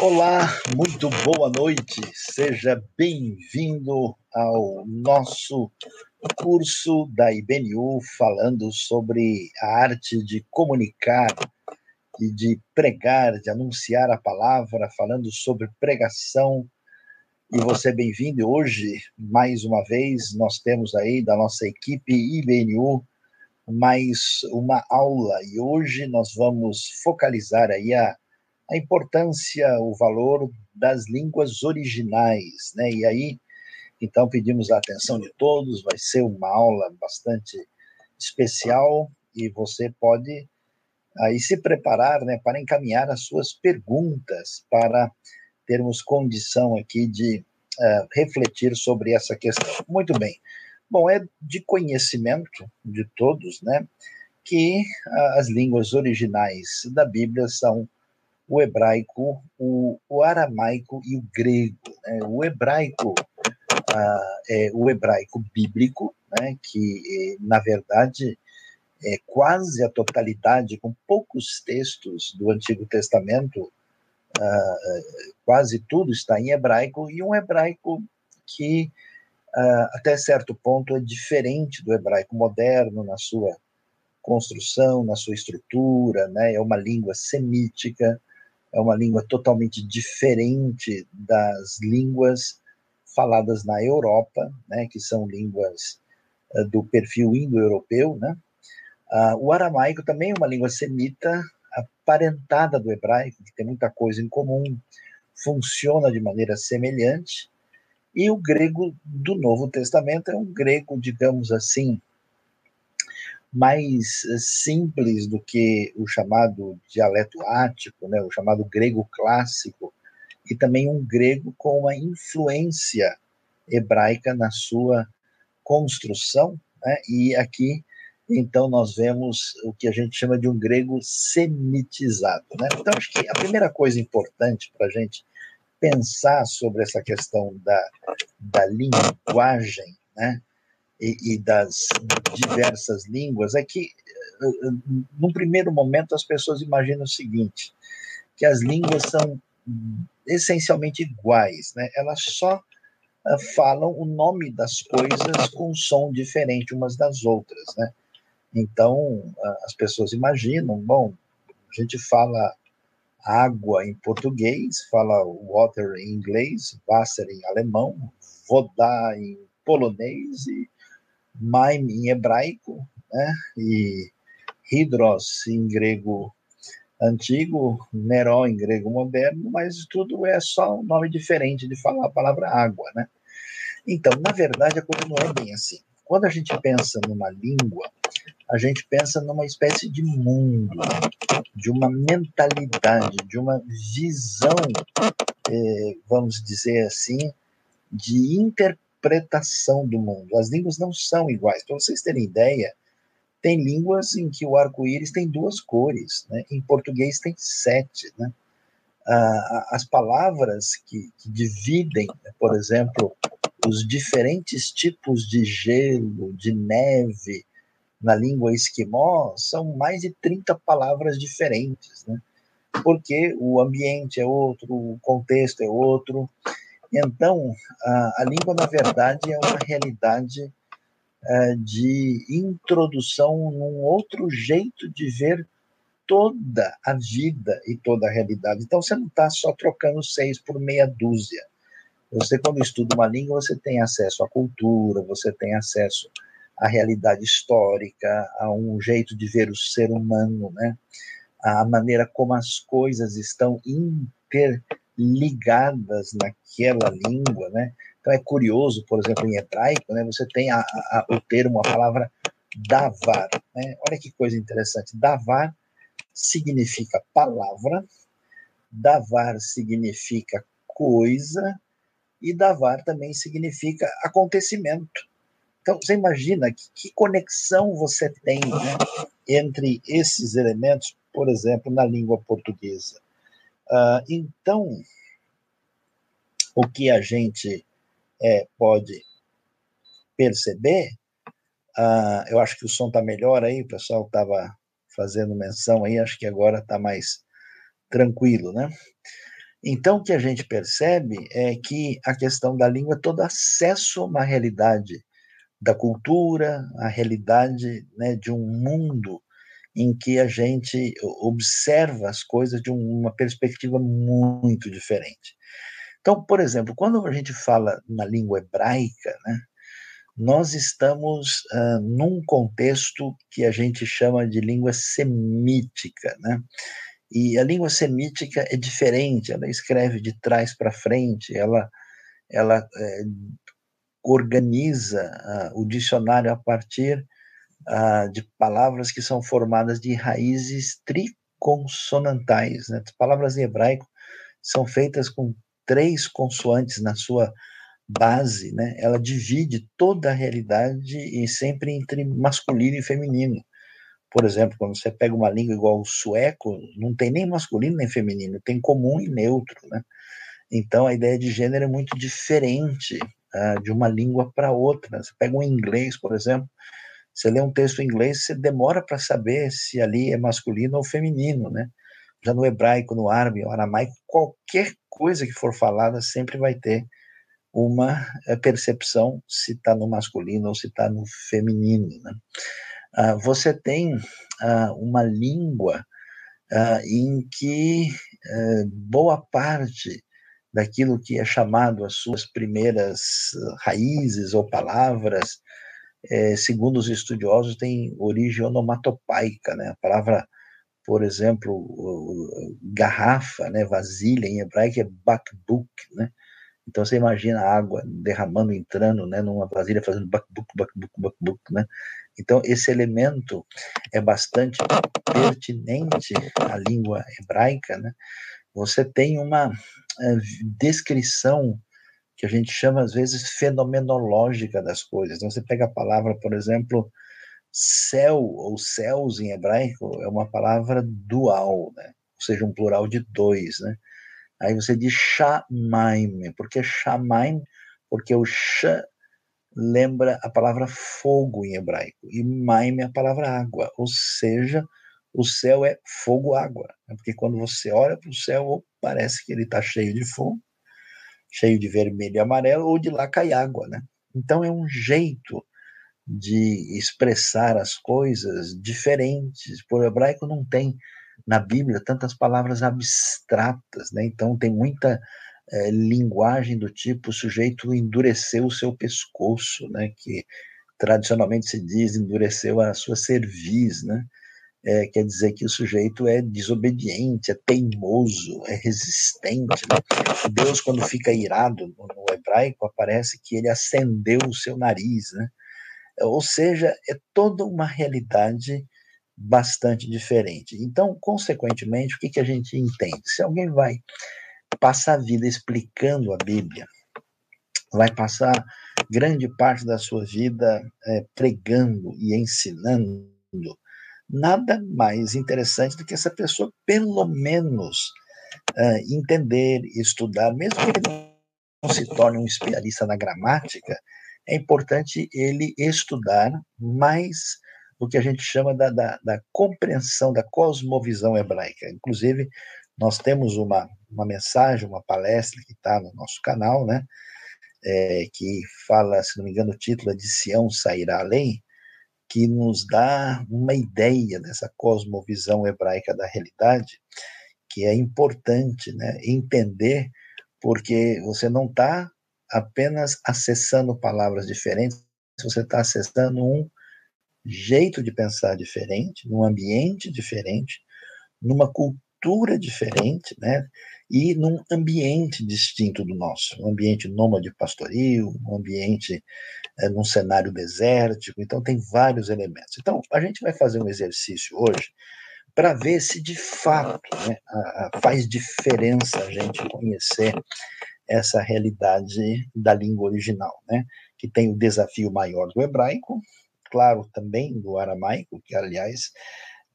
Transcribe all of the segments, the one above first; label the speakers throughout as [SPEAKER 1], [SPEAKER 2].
[SPEAKER 1] Olá, muito boa noite. Seja bem-vindo ao nosso curso da IBNU falando sobre a arte de comunicar e de pregar, de anunciar a palavra, falando sobre pregação. E você é bem-vindo. Hoje, mais uma vez, nós temos aí da nossa equipe IBNU mais uma aula e hoje nós vamos focalizar aí a a importância, o valor das línguas originais, né? E aí, então pedimos a atenção de todos, vai ser uma aula bastante especial e você pode aí se preparar, né, para encaminhar as suas perguntas para termos condição aqui de uh, refletir sobre essa questão. Muito bem. Bom, é de conhecimento de todos, né, que uh, as línguas originais da Bíblia são o hebraico, o, o aramaico e o grego. Né? O hebraico ah, é o hebraico bíblico, né? que na verdade é quase a totalidade, com poucos textos do Antigo Testamento, ah, quase tudo está em hebraico, e um hebraico que ah, até certo ponto é diferente do hebraico moderno na sua construção, na sua estrutura, né? é uma língua semítica, é uma língua totalmente diferente das línguas faladas na Europa, né, que são línguas uh, do perfil indo-europeu, né? Uh, o aramaico também é uma língua semita aparentada do hebraico, que tem muita coisa em comum, funciona de maneira semelhante, e o grego do Novo Testamento é um grego, digamos assim, mais eh, simples do que o chamado dialeto ático, né, o chamado grego clássico, e também um grego com uma influência hebraica na sua construção, né, e aqui então nós vemos o que a gente chama de um grego semitizado. Né? Então acho que a primeira coisa importante para a gente pensar sobre essa questão da, da linguagem, né, e, e das diversas línguas é que, eh, num primeiro momento, as pessoas imaginam o seguinte: que as línguas são essencialmente iguais, né? Elas só uh, falam o nome das coisas com som diferente umas das outras, né? Então, as pessoas imaginam, bom, a gente fala água em português, fala water em inglês, Wasser em alemão, vodar em polonês e Maim em hebraico, né? E Hidros em grego antigo, Neró em grego moderno, mas tudo é só um nome diferente de falar a palavra água, né? Então, na verdade, a coisa não é bem assim. Quando a gente pensa numa língua, a gente pensa numa espécie de mundo, de uma mentalidade, de uma visão, eh, vamos dizer assim, de interpretação interpretação do mundo. As línguas não são iguais. Para vocês terem ideia, tem línguas em que o arco-íris tem duas cores, né? em português tem sete. Né? Ah, as palavras que, que dividem, né, por exemplo, os diferentes tipos de gelo, de neve na língua esquimó são mais de 30 palavras diferentes, né? porque o ambiente é outro, o contexto é outro. Então, a, a língua, na verdade, é uma realidade é, de introdução num outro jeito de ver toda a vida e toda a realidade. Então, você não está só trocando seis por meia dúzia. Você, quando estuda uma língua, você tem acesso à cultura, você tem acesso à realidade histórica, a um jeito de ver o ser humano, né? a maneira como as coisas estão inter ligadas naquela língua, né? Então é curioso, por exemplo, em hebraico, né? Você tem a, a, o termo, a palavra davar, né? Olha que coisa interessante. Davar significa palavra, davar significa coisa e davar também significa acontecimento. Então, você imagina que, que conexão você tem né, entre esses elementos, por exemplo, na língua portuguesa. Uh, então, o que a gente é, pode perceber, uh, eu acho que o som está melhor aí, o pessoal estava fazendo menção aí, acho que agora está mais tranquilo, né? Então, o que a gente percebe é que a questão da língua é todo acesso a uma realidade da cultura, a realidade né, de um mundo em que a gente observa as coisas de uma perspectiva muito diferente. Então, por exemplo, quando a gente fala na língua hebraica, né, nós estamos uh, num contexto que a gente chama de língua semítica, né? E a língua semítica é diferente, ela escreve de trás para frente, ela, ela é, organiza uh, o dicionário a partir uh, de palavras que são formadas de raízes triconsonantais. Né? As palavras em hebraico são feitas com três consoantes na sua base, né? ela divide toda a realidade e sempre entre masculino e feminino. Por exemplo, quando você pega uma língua igual o sueco, não tem nem masculino nem feminino, tem comum e neutro, né? Então a ideia de gênero é muito diferente uh, de uma língua para outra. Você pega um inglês, por exemplo, você lê um texto em inglês, você demora para saber se ali é masculino ou feminino, né? Já no hebraico, no árabe, no aramaico, qualquer coisa que for falada sempre vai ter uma eh, percepção se está no masculino ou se está no feminino, né? Uh, você tem uh, uma língua uh, em que eh, boa parte daquilo que é chamado as suas primeiras raízes ou palavras, eh, segundo os estudiosos, tem origem onomatopaica, né? A palavra, por exemplo, garrafa, né, vasilha em hebraico é bakbuk, né? Então você imagina a água derramando, entrando, né, numa vasilha fazendo bakbuk, bakbuk, bakbuk, né? Então, esse elemento é bastante pertinente à língua hebraica. Né? Você tem uma uh, descrição que a gente chama, às vezes, fenomenológica das coisas. Então, você pega a palavra, por exemplo, céu ou céus em hebraico, é uma palavra dual, né? ou seja, um plural de dois. Né? Aí você diz shamaim, por que shamaim? Porque o sh lembra a palavra fogo em hebraico, e maim é a palavra água, ou seja, o céu é fogo-água, né? porque quando você olha para o céu, parece que ele está cheio de fogo, cheio de vermelho e amarelo, ou de lá cai água, né? Então é um jeito de expressar as coisas diferentes. Por hebraico não tem na Bíblia tantas palavras abstratas, né? Então tem muita é, linguagem do tipo o sujeito endureceu o seu pescoço, né, que tradicionalmente se diz endureceu a sua cerviz, né, é, quer dizer que o sujeito é desobediente, é teimoso, é resistente. Né? Deus, quando fica irado no, hebraico, aparece que ele acendeu o seu nariz, né? Ou seja, é toda uma realidade bastante diferente. Então, consequentemente, o que, que a gente entende? Se alguém vai passa a vida explicando a Bíblia, vai passar grande parte da sua vida é, pregando e ensinando, nada mais interessante do que essa pessoa, pelo menos, é, entender, estudar, mesmo que ele não se torne um especialista na gramática, é importante ele estudar mais o que a gente chama da, da, da compreensão, da cosmovisão hebraica. Inclusive, nós temos uma, uma mensagem, uma palestra que está no nosso canal, né? É, que fala, se não me engano, o título é de Sião sairá além, que nos dá uma ideia dessa cosmovisão hebraica da realidade, que é importante né, entender, porque você não está apenas acessando palavras diferentes, você está acessando um jeito de pensar diferente, num ambiente diferente, numa cultura diferente, né? E num ambiente distinto do nosso, um ambiente nômade pastoril, um ambiente é, num cenário desértico, então tem vários elementos. Então, a gente vai fazer um exercício hoje para ver se de fato né, a, a, faz diferença a gente conhecer essa realidade da língua original, né? Que tem o desafio maior do hebraico, claro, também do aramaico, que aliás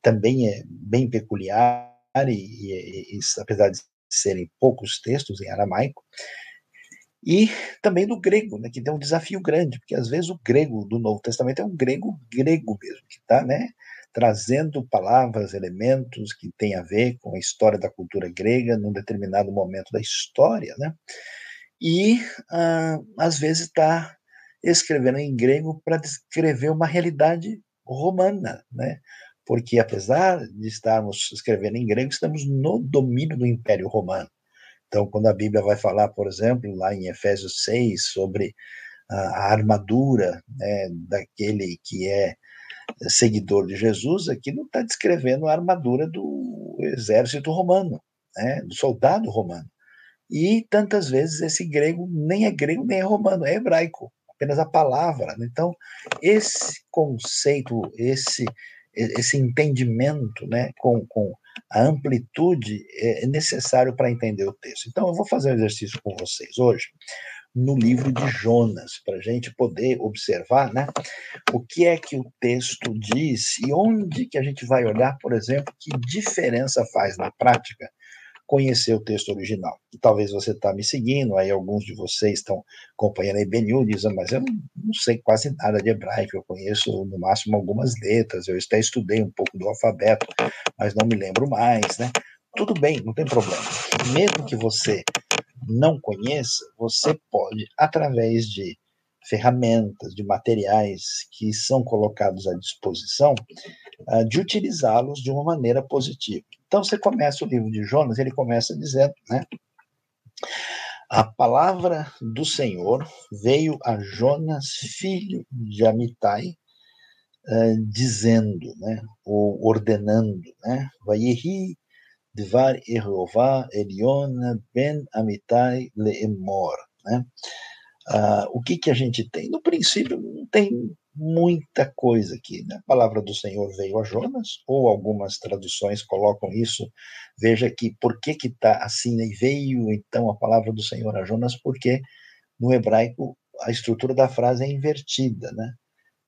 [SPEAKER 1] também é bem peculiar e, e, e, apesar de serem poucos textos em aramaico, e também do grego, né, que tem um desafio grande, porque às vezes o grego do Novo Testamento é um grego grego mesmo, que está né, trazendo palavras, elementos que têm a ver com a história da cultura grega num determinado momento da história, né? E ah, às vezes está escrevendo em grego para descrever uma realidade romana, né? Porque apesar de estarmos escrevendo em grego, estamos no domínio do Império Romano. Então, quando a Bíblia vai falar, por exemplo, lá em Efésios 6, sobre a, armadura né, daquele que é seguidor de Jesus, aqui não está descrevendo a armadura do exército romano, né, do soldado romano. E tantas vezes esse grego nem é grego nem é romano, é hebraico, apenas a palavra. Né. Então, esse conceito, esse esse entendimento né, com, com a amplitude é necessário para entender o texto. Então, eu vou fazer um exercício com vocês hoje no livro de Jonas, para a gente poder observar né, o que é que o texto diz e onde que a gente vai olhar, por exemplo, que diferença faz na prática conhecer o texto original. E talvez você está me seguindo, aí alguns de vocês estão acompanhando a IBNU, dizem, mas eu não sei quase nada de hebraico, eu conheço no máximo algumas letras, eu até estudei um pouco do alfabeto, mas não me lembro mais, né? Tudo bem, não tem problema. Mesmo que você não conheça, você pode, através de ferramentas, de materiais que são colocados à disposição, ah, de utilizá-los de uma maneira positiva. Então você começa o livro de Jonas, ele começa dizendo, né? A palavra do Senhor veio a Jonas, filho de Amitai, uh, dizendo, né, ou ordenando, né, Vayehi Dvar Yehová Eliona ben Amitai leemor, né? Uh, o que que a gente tem? No princípio não tem muita coisa aqui. Né? A palavra do Senhor veio a Jonas, ou algumas traduções colocam isso. Veja aqui, por que está assim? E veio então a palavra do Senhor a Jonas? Porque no hebraico a estrutura da frase é invertida, né?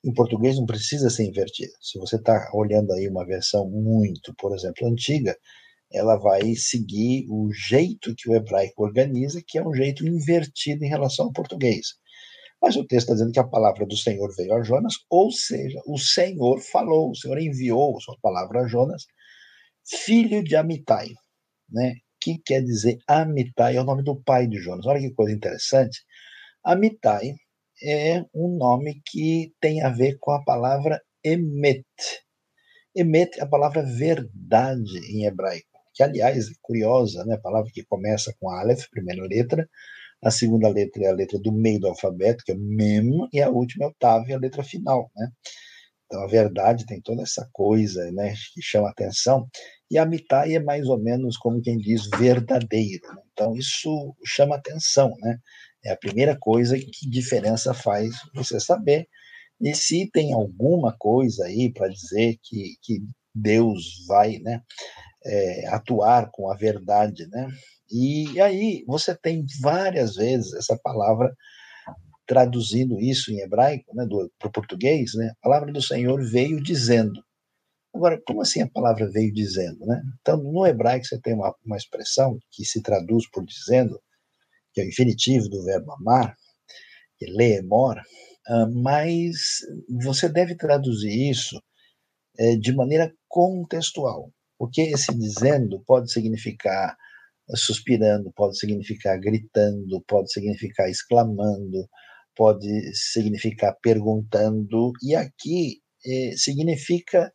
[SPEAKER 1] Em português não precisa ser invertida. Se você está olhando aí uma versão muito, por exemplo, antiga, ela vai seguir o jeito que o hebraico organiza, que é um jeito invertido em relação ao português. Mas o texto está dizendo que a palavra do Senhor veio a Jonas, ou seja, o Senhor falou, o Senhor enviou sua palavra a Jonas, filho de Amitai, né? que quer dizer Amitai, é o nome do pai de Jonas. Olha que coisa interessante. Amitai é um nome que tem a ver com a palavra emet. Emet é a palavra verdade em hebraico, que aliás é curiosa, né? Palavra que começa com Aleph, primeira letra, a segunda letra é a letra do meio do alfabeto, que é mem, e a última é o tav, a letra final, né? Então, a verdade tem toda essa coisa, né, que chama atenção, e a mitai é mais ou menos como quem diz verdadeiro. Né? Então, isso chama atenção, né? É a primeira coisa que diferença faz você saber. E se tem alguma coisa aí para dizer que, que Deus vai, né, é, atuar com a verdade, né? E aí você tem várias vezes essa palavra traduzindo isso em hebraico, né, para o português, né, a palavra do Senhor veio dizendo. Agora, como assim a palavra veio dizendo? Né? Então, no hebraico você tem uma, uma expressão que se traduz por dizendo, que é o infinitivo do verbo amar, que é leemor, uh, mas você deve traduzir isso é, de maneira contextual, porque esse dizendo pode significar suspirando, pode significar gritando, pode significar exclamando, pode significar perguntando, e aqui eh, significa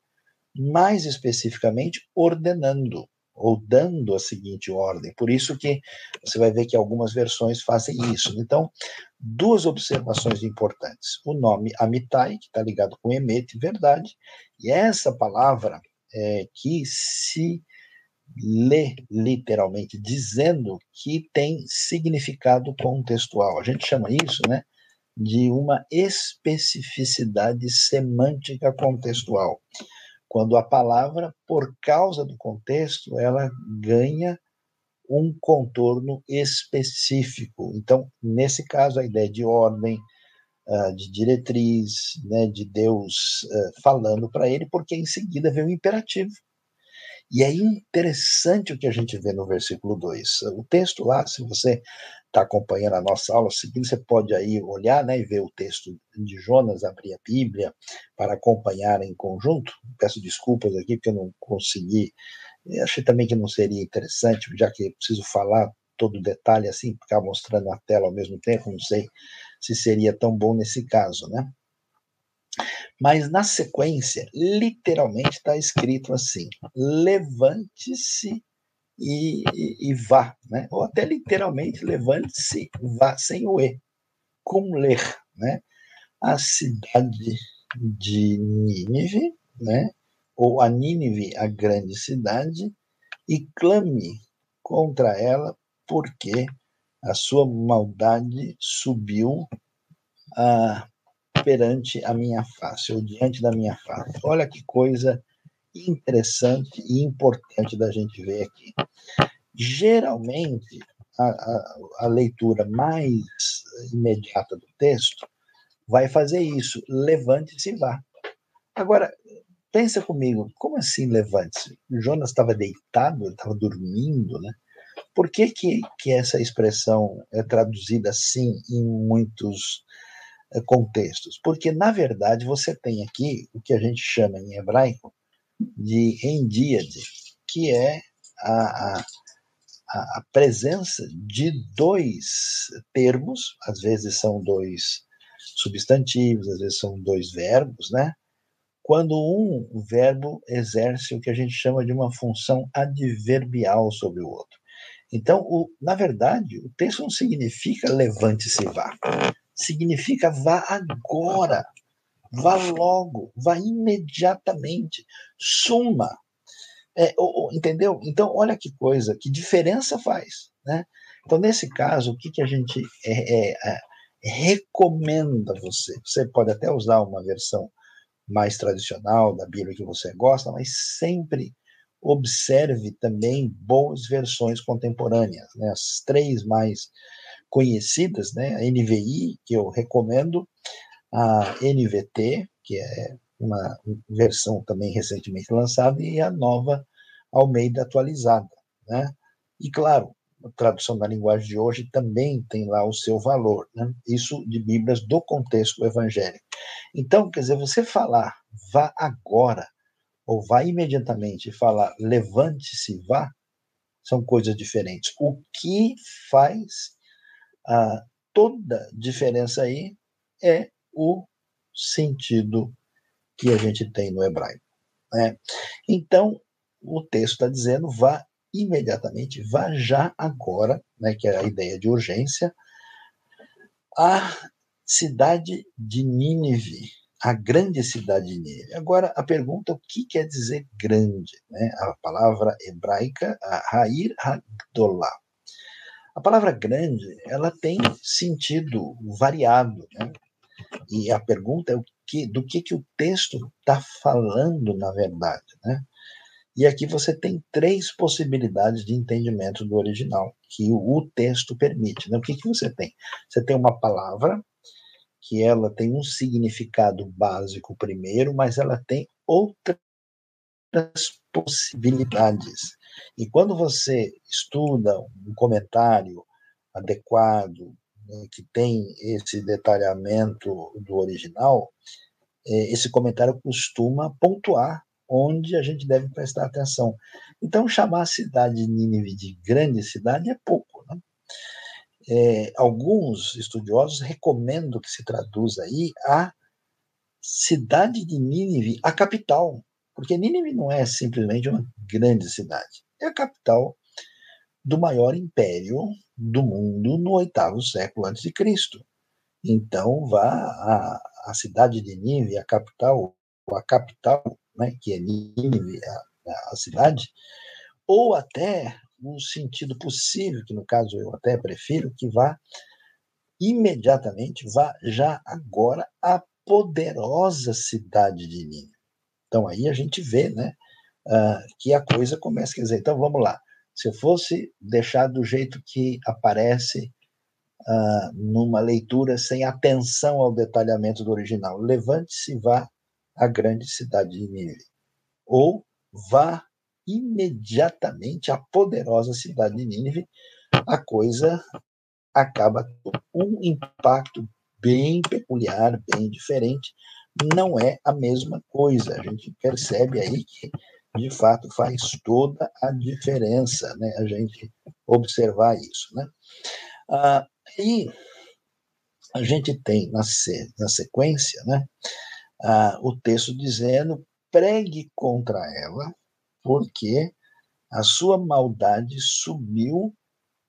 [SPEAKER 1] mais especificamente ordenando ou dando a seguinte ordem. Por isso que você vai ver que algumas versões fazem isso. Então, duas observações importantes. O nome Amitai, que está ligado com Emet, verdade, e essa palavra é, que se lê literalmente, dizendo que tem significado contextual. A gente chama isso, né, de uma especificidade semântica contextual. Quando a palavra, por causa do contexto, ela ganha um contorno específico. Então, nesse caso, a ideia de ordem, ah, de diretriz, né, de Deus ah, falando para ele, porque em seguida vem o imperativo E é interessante o que a gente vê no versículo 2. O texto lá, se você está acompanhando a nossa aula seguinte, você pode aí olhar né, e ver o texto de Jonas, abrir a Bíblia para acompanhar em conjunto. Peço desculpas aqui porque eu não consegui. Eu achei também que não seria interessante, já que preciso falar todo o detalhe assim, ficar mostrando na tela ao mesmo tempo, não sei se seria tão bom nesse caso, né? Mas na sequência, literalmente está escrito assim: levante-se e, e, e, vá, né? ou até literalmente levante-se, vá, sem o E, com ler. Né? A cidade de Nínive, né? ou a Nínive, a grande cidade, e clame contra ela, porque a sua maldade subiu a perante a minha face, ou diante da minha face. Olha que coisa interessante e importante da gente ver aqui. Geralmente, a, a, a leitura mais imediata do texto vai fazer isso, levante-se e vá. Agora, pensa comigo, como assim levante-se? Jonas estava deitado, ele estava dormindo, né? Por que, que, que essa expressão é traduzida assim em muitos eh, contextos, porque na verdade você tem aqui o que a gente chama em hebraico de endíade, que é a, a, a presença de dois termos, às vezes são dois substantivos, às vezes são dois verbos, né? Quando um verbo exerce o que a gente chama de uma função adverbial sobre o outro. Então, o, na verdade, o texto não significa levante-se e vá significa vá agora, vá logo, vá imediatamente, suma. É, entendeu? Então, olha que coisa, que diferença faz. Né? Então, nesse caso, o que, que a gente é, é, é, recomenda a você? Você pode até usar uma versão mais tradicional da Bíblia que você gosta, mas sempre observe também boas versões contemporâneas, né? as três mais conhecidas, né? A NVI, que eu recomendo, a NVT, que é uma versão também recentemente lançada, e a nova Almeida atualizada, né? E claro, a tradução da linguagem de hoje também tem lá o seu valor, né? Isso de Bíblias do contexto evangélico. Então, quer dizer, você falar vá agora ou vá imediatamente e falar levante-se, vá, são coisas diferentes. O que faz a toda diferença aí é o sentido que a gente tem no hebraico. Né? Então, o texto está dizendo vá imediatamente, vá já agora, né, que é a ideia de urgência, a cidade de Nínive, a grande cidade de Nínive. Agora, a pergunta, o que quer dizer grande? Né? A palavra hebraica, a Ha'ir. A palavra grande, ela tem sentido variado, né? E a pergunta é o que, do que, que o texto está falando, na verdade, né? E aqui você tem três possibilidades de entendimento do original que o texto permite. Né? O que, que você tem? Você tem uma palavra que ela tem um significado básico primeiro, mas ela tem outras possibilidades. E quando você estuda um comentário adequado, né, que tem esse detalhamento do original, é, esse comentário costuma pontuar onde a gente deve prestar atenção. Então, chamar a cidade de Nínive de grande cidade é pouco. Né? É, alguns estudiosos recomendam que se traduza aí a cidade de Nínive, a capital, porque Nínive não é simplesmente uma grande cidade é a capital do maior império do mundo no oitavo século antes de Cristo. Então vá à, à cidade de Nínive, a capital, a capital, né, que é Nínive, a, a cidade, ou até no sentido possível, que no caso eu até prefiro, que vá imediatamente, vá já agora à poderosa cidade de Nínive. Então aí a gente vê, né, uh, que a coisa começa a dizer, então vamos lá, se eu fosse deixar do jeito que aparece uh, numa leitura sem atenção ao detalhamento do original, levante-se e vá à grande cidade de Nínive, ou vá imediatamente a poderosa cidade de Nínive, a coisa acaba com um impacto bem peculiar, bem diferente. Não é a mesma coisa. A gente percebe aí que, de fato, faz toda a diferença, né? A gente observar isso, né? Ah, e a gente tem na, na sequência, né? Ah, o texto dizendo pregue contra ela, porque a sua maldade subiu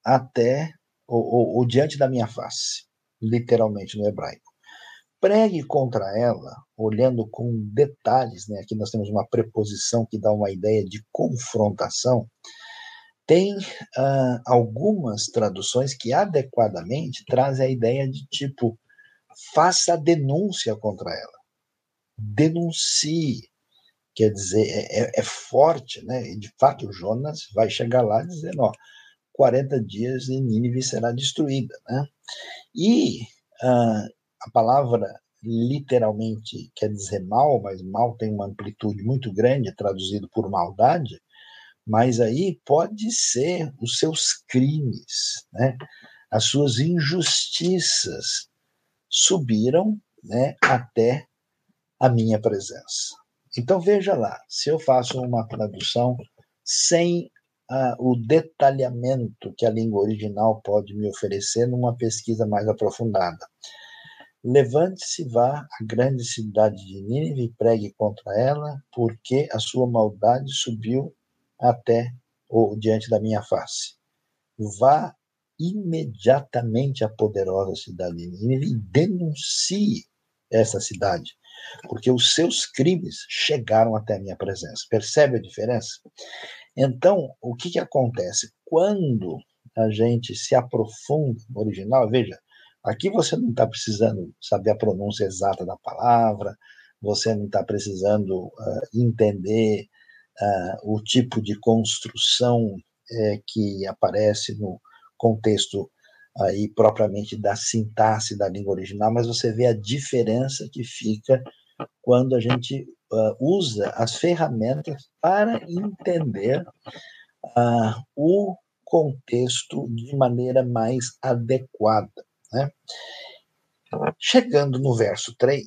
[SPEAKER 1] até ou, ou, ou diante da minha face, literalmente no hebraico. Pregue contra ela, olhando com detalhes, né? aqui nós temos uma preposição que dá uma ideia de confrontação. Tem uh, algumas traduções que adequadamente trazem a ideia de tipo, faça denúncia contra ela. Denuncie. Quer dizer, é, é, é forte, né? E de fato, Jonas vai chegar lá dizendo: ó, 40 dias e Nínive será destruída. Né? E uh, a palavra literalmente quer dizer mal, mas mal tem uma amplitude muito grande, traduzido por maldade, mas aí pode ser os seus crimes, né? as suas injustiças subiram né, até a minha presença. Então veja lá, se eu faço uma tradução sem ah, o detalhamento que a língua original pode me oferecer numa pesquisa mais aprofundada. Levante-se, vá à grande cidade de Nínive e pregue contra ela, porque a sua maldade subiu até ou diante da minha face. Vá imediatamente à poderosa cidade de Nínive e denuncie essa cidade, porque os seus crimes chegaram até a minha presença. Percebe a diferença? Então, o que, que acontece? Quando a gente se aprofunda no original, veja, aqui você não está precisando saber a pronúncia exata da palavra, você não está precisando uh, entender uh, o tipo de construção uh, que aparece no contexto aí propriamente da sintaxe da língua original, mas você vê a diferença que fica quando a gente uh, usa as ferramentas para entender uh, o contexto de maneira mais adequada. Né? Chegando no verso 3,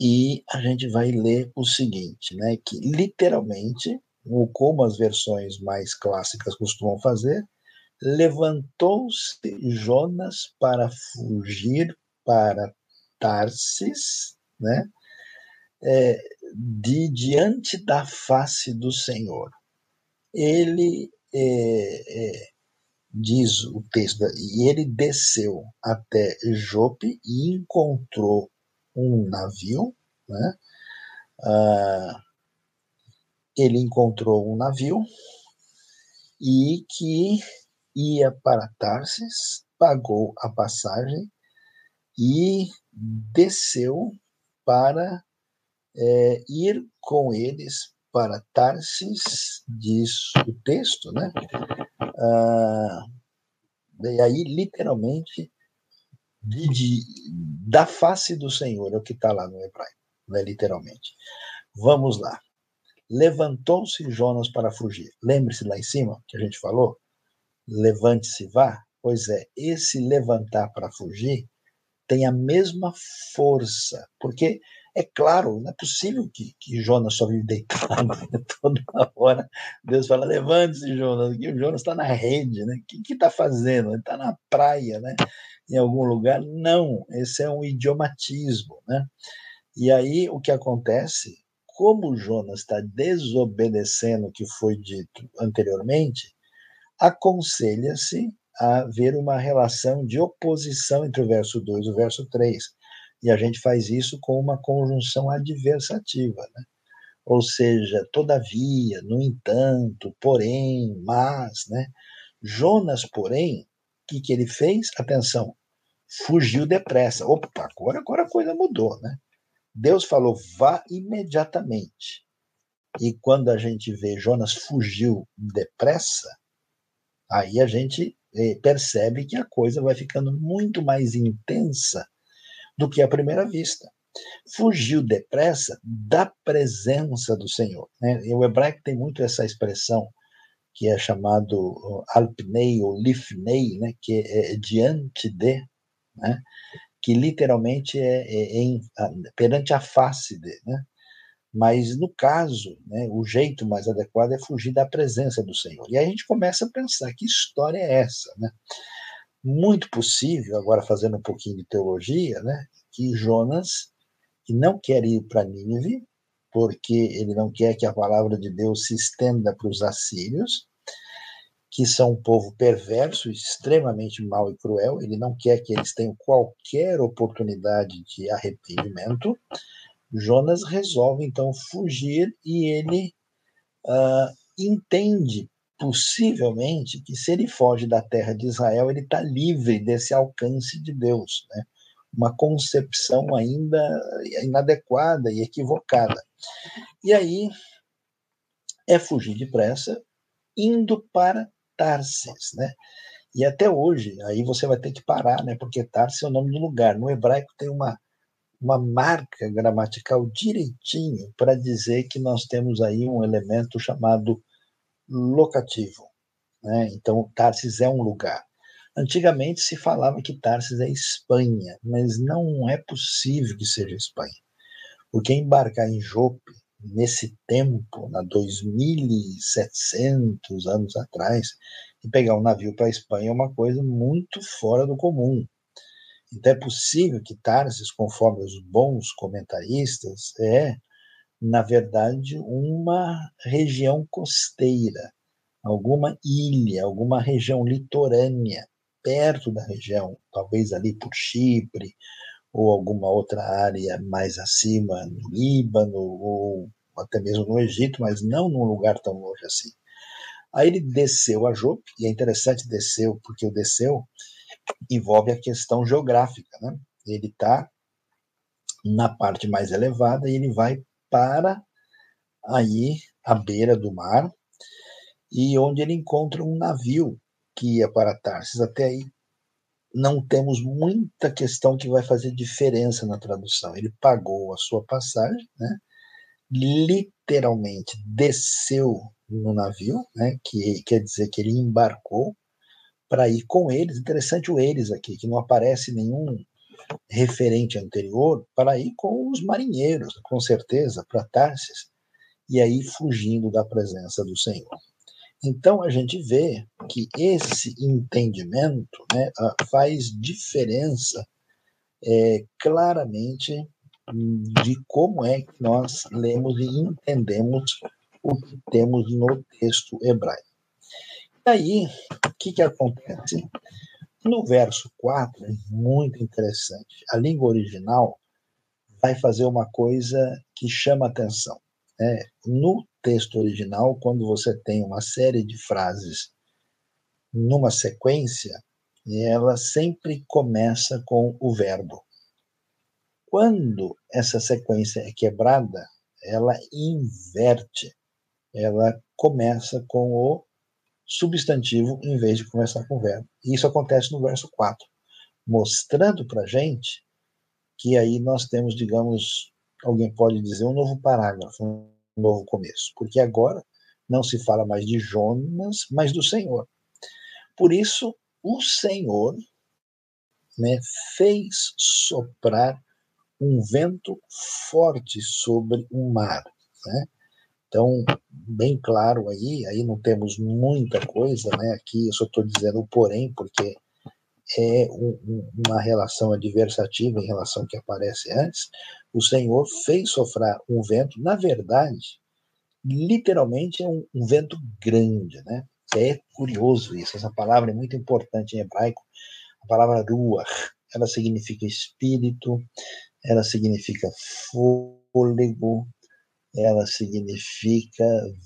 [SPEAKER 1] e a gente vai ler o seguinte, né, que literalmente, como as versões mais clássicas costumam fazer, levantou-se Jonas para fugir para Tarsis, né? É, de diante da face do Senhor. Ele é, é, diz o texto, e ele desceu até Jope e encontrou um navio, né? Ah, ele encontrou um navio e que ia para Tarsis, pagou a passagem e desceu para é, ir com eles para Tarsis, diz o texto, né? Ah, e aí, literalmente, de, de, da face do Senhor, é o que está lá no hebraico, né, literalmente. Vamos lá. Levantou-se Jonas para fugir. Lembre-se lá em cima que a gente falou? Levante-se, vá. Pois é, esse levantar para fugir tem a mesma força, porque é claro, não é possível que, que Jonas só vive deitado toda hora. Deus fala: levante-se, Jonas, que o Jonas está na rede, né? O que está fazendo? Ele está na praia, né? Em algum lugar? Não, esse é um idiomatismo, né? E aí o que acontece? Como Jonas está desobedecendo o que foi dito anteriormente, aconselha-se haver uma relação de oposição entre o verso 2 e o verso 3. E a gente faz isso com uma conjunção adversativa, né? Ou seja, todavia, no entanto, porém, mas, né? Jonas, porém, o que, que ele fez? Atenção, fugiu depressa. Opa, agora, agora a coisa mudou, né? Deus falou, vá imediatamente. E quando a gente vê Jonas fugiu depressa, aí a gente é, percebe que a coisa vai ficando muito mais intensa do que à primeira vista. fugiu depressa da presença do Senhor. Né? O hebraico tem muito essa expressão que é chamado alpnei ou lifnei, né? que é, é diante de, né? que literalmente é, é, é em, perante a face de. Né? Mas no caso, né, o jeito mais adequado é fugir da presença do Senhor. E aí a gente começa a pensar que história é essa, né? Muito possível, agora fazendo um pouquinho de teologia, né, que Jonas que não quer ir para Nínive, porque ele não quer que a palavra de Deus se estenda para os assírios, que são um povo perverso, extremamente mau e cruel. Ele não quer que eles tenham qualquer oportunidade de arrependimento. Jonas resolve então fugir e ele uh, entende possivelmente que se ele foge da terra de Israel, ele está livre desse alcance de Deus. Né? uma concepção ainda inadequada e equivocada. E aí é fugir depressa, indo para Tarsis, né? E até hoje, aí você vai ter que parar, né? Porque Tarsis é o nome do lugar. No hebraico tem uma, uma marca gramatical direitinho para dizer que nós temos aí um elemento chamado locativo. Né? Então, Tarsis é um lugar. Antigamente se falava que Tarsis é Espanha, mas não é possível que seja Espanha. Porque embarcar em Jope, nesse tempo, na 2.700 anos atrás, e pegar um navio para a Espanha é uma coisa muito fora do comum. Então é possível que Tarsis, conforme os bons comentaristas, é, na verdade, uma região costeira, alguma ilha, alguma região litorânea, perto da região, talvez ali por Chipre ou alguma outra área mais acima, no Líbano ou até mesmo no Egito, mas não num lugar tão longe assim. Aí ele desceu a Jope, e é interessante desceu, porque o desceu envolve a questão geográfica, né? Ele está na parte mais elevada e ele vai para aí a beira do mar e onde ele encontra um navio que ia para Tarsis. Até aí não temos muita questão que vai fazer diferença na tradução. Ele pagou a sua passagem, né? literalmente desceu no navio, né? que quer dizer que ele embarcou para ir com eles. Interessante o eles aqui, que não aparece nenhum referente anterior, para ir com os marinheiros, com certeza, para Tarsis, e aí fugindo da presença do Senhor. Então a gente vê que esse entendimento né, faz diferença é, claramente de como é que nós lemos e entendemos o que temos no texto hebraico. Aí, o que, que acontece? No verso 4, é muito interessante. A língua original vai fazer uma coisa que chama atenção. Né? No texto original, quando você tem uma série de frases numa sequência, ela sempre começa com o verbo. Quando essa sequência é quebrada, ela inverte. Ela começa com o substantivo em vez de começar com o verbo. Isso acontece no verso 4, mostrando para gente que aí nós temos, digamos, alguém pode dizer um novo parágrafo, novo começo, porque agora não se fala mais de Jonas, mas do Senhor. Por isso, o Senhor né, fez soprar um vento forte sobre o mar. Né? Então, bem claro aí, aí não temos muita coisa, né? Aqui eu só estou dizendo o porém, porque é um, uma relação adversativa em relação ao que aparece antes, o Senhor fez sofrer um vento, na verdade, literalmente é um, um vento grande, né? É curioso isso, essa palavra é muito importante em hebraico, a palavra ruach, ela significa espírito, ela significa fôlego, ela significa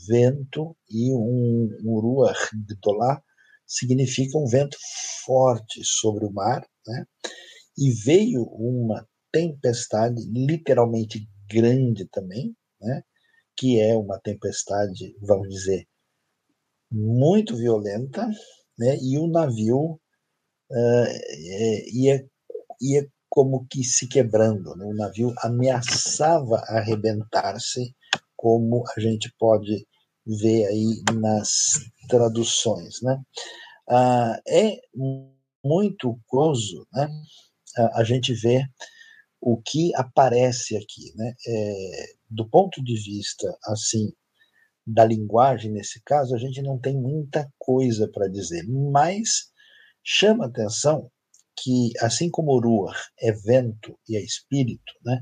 [SPEAKER 1] vento, e um, ruach gdolá significa um vento forte sobre o mar, né? E veio uma tempestade literalmente grande também, né? Que é uma tempestade, vamos dizer, muito violenta, né? E o navio uh, ia, ia como que se quebrando. Né? O navio ameaçava arrebentar-se, como a gente pode ver aí nas traduções. Né? Ah, é muito curioso né? a gente ver o que aparece aqui. Né? É, do ponto de vista assim da linguagem, nesse caso, a gente não tem muita coisa para dizer, mas chama atenção que, assim como Ruach é vento e é espírito, né?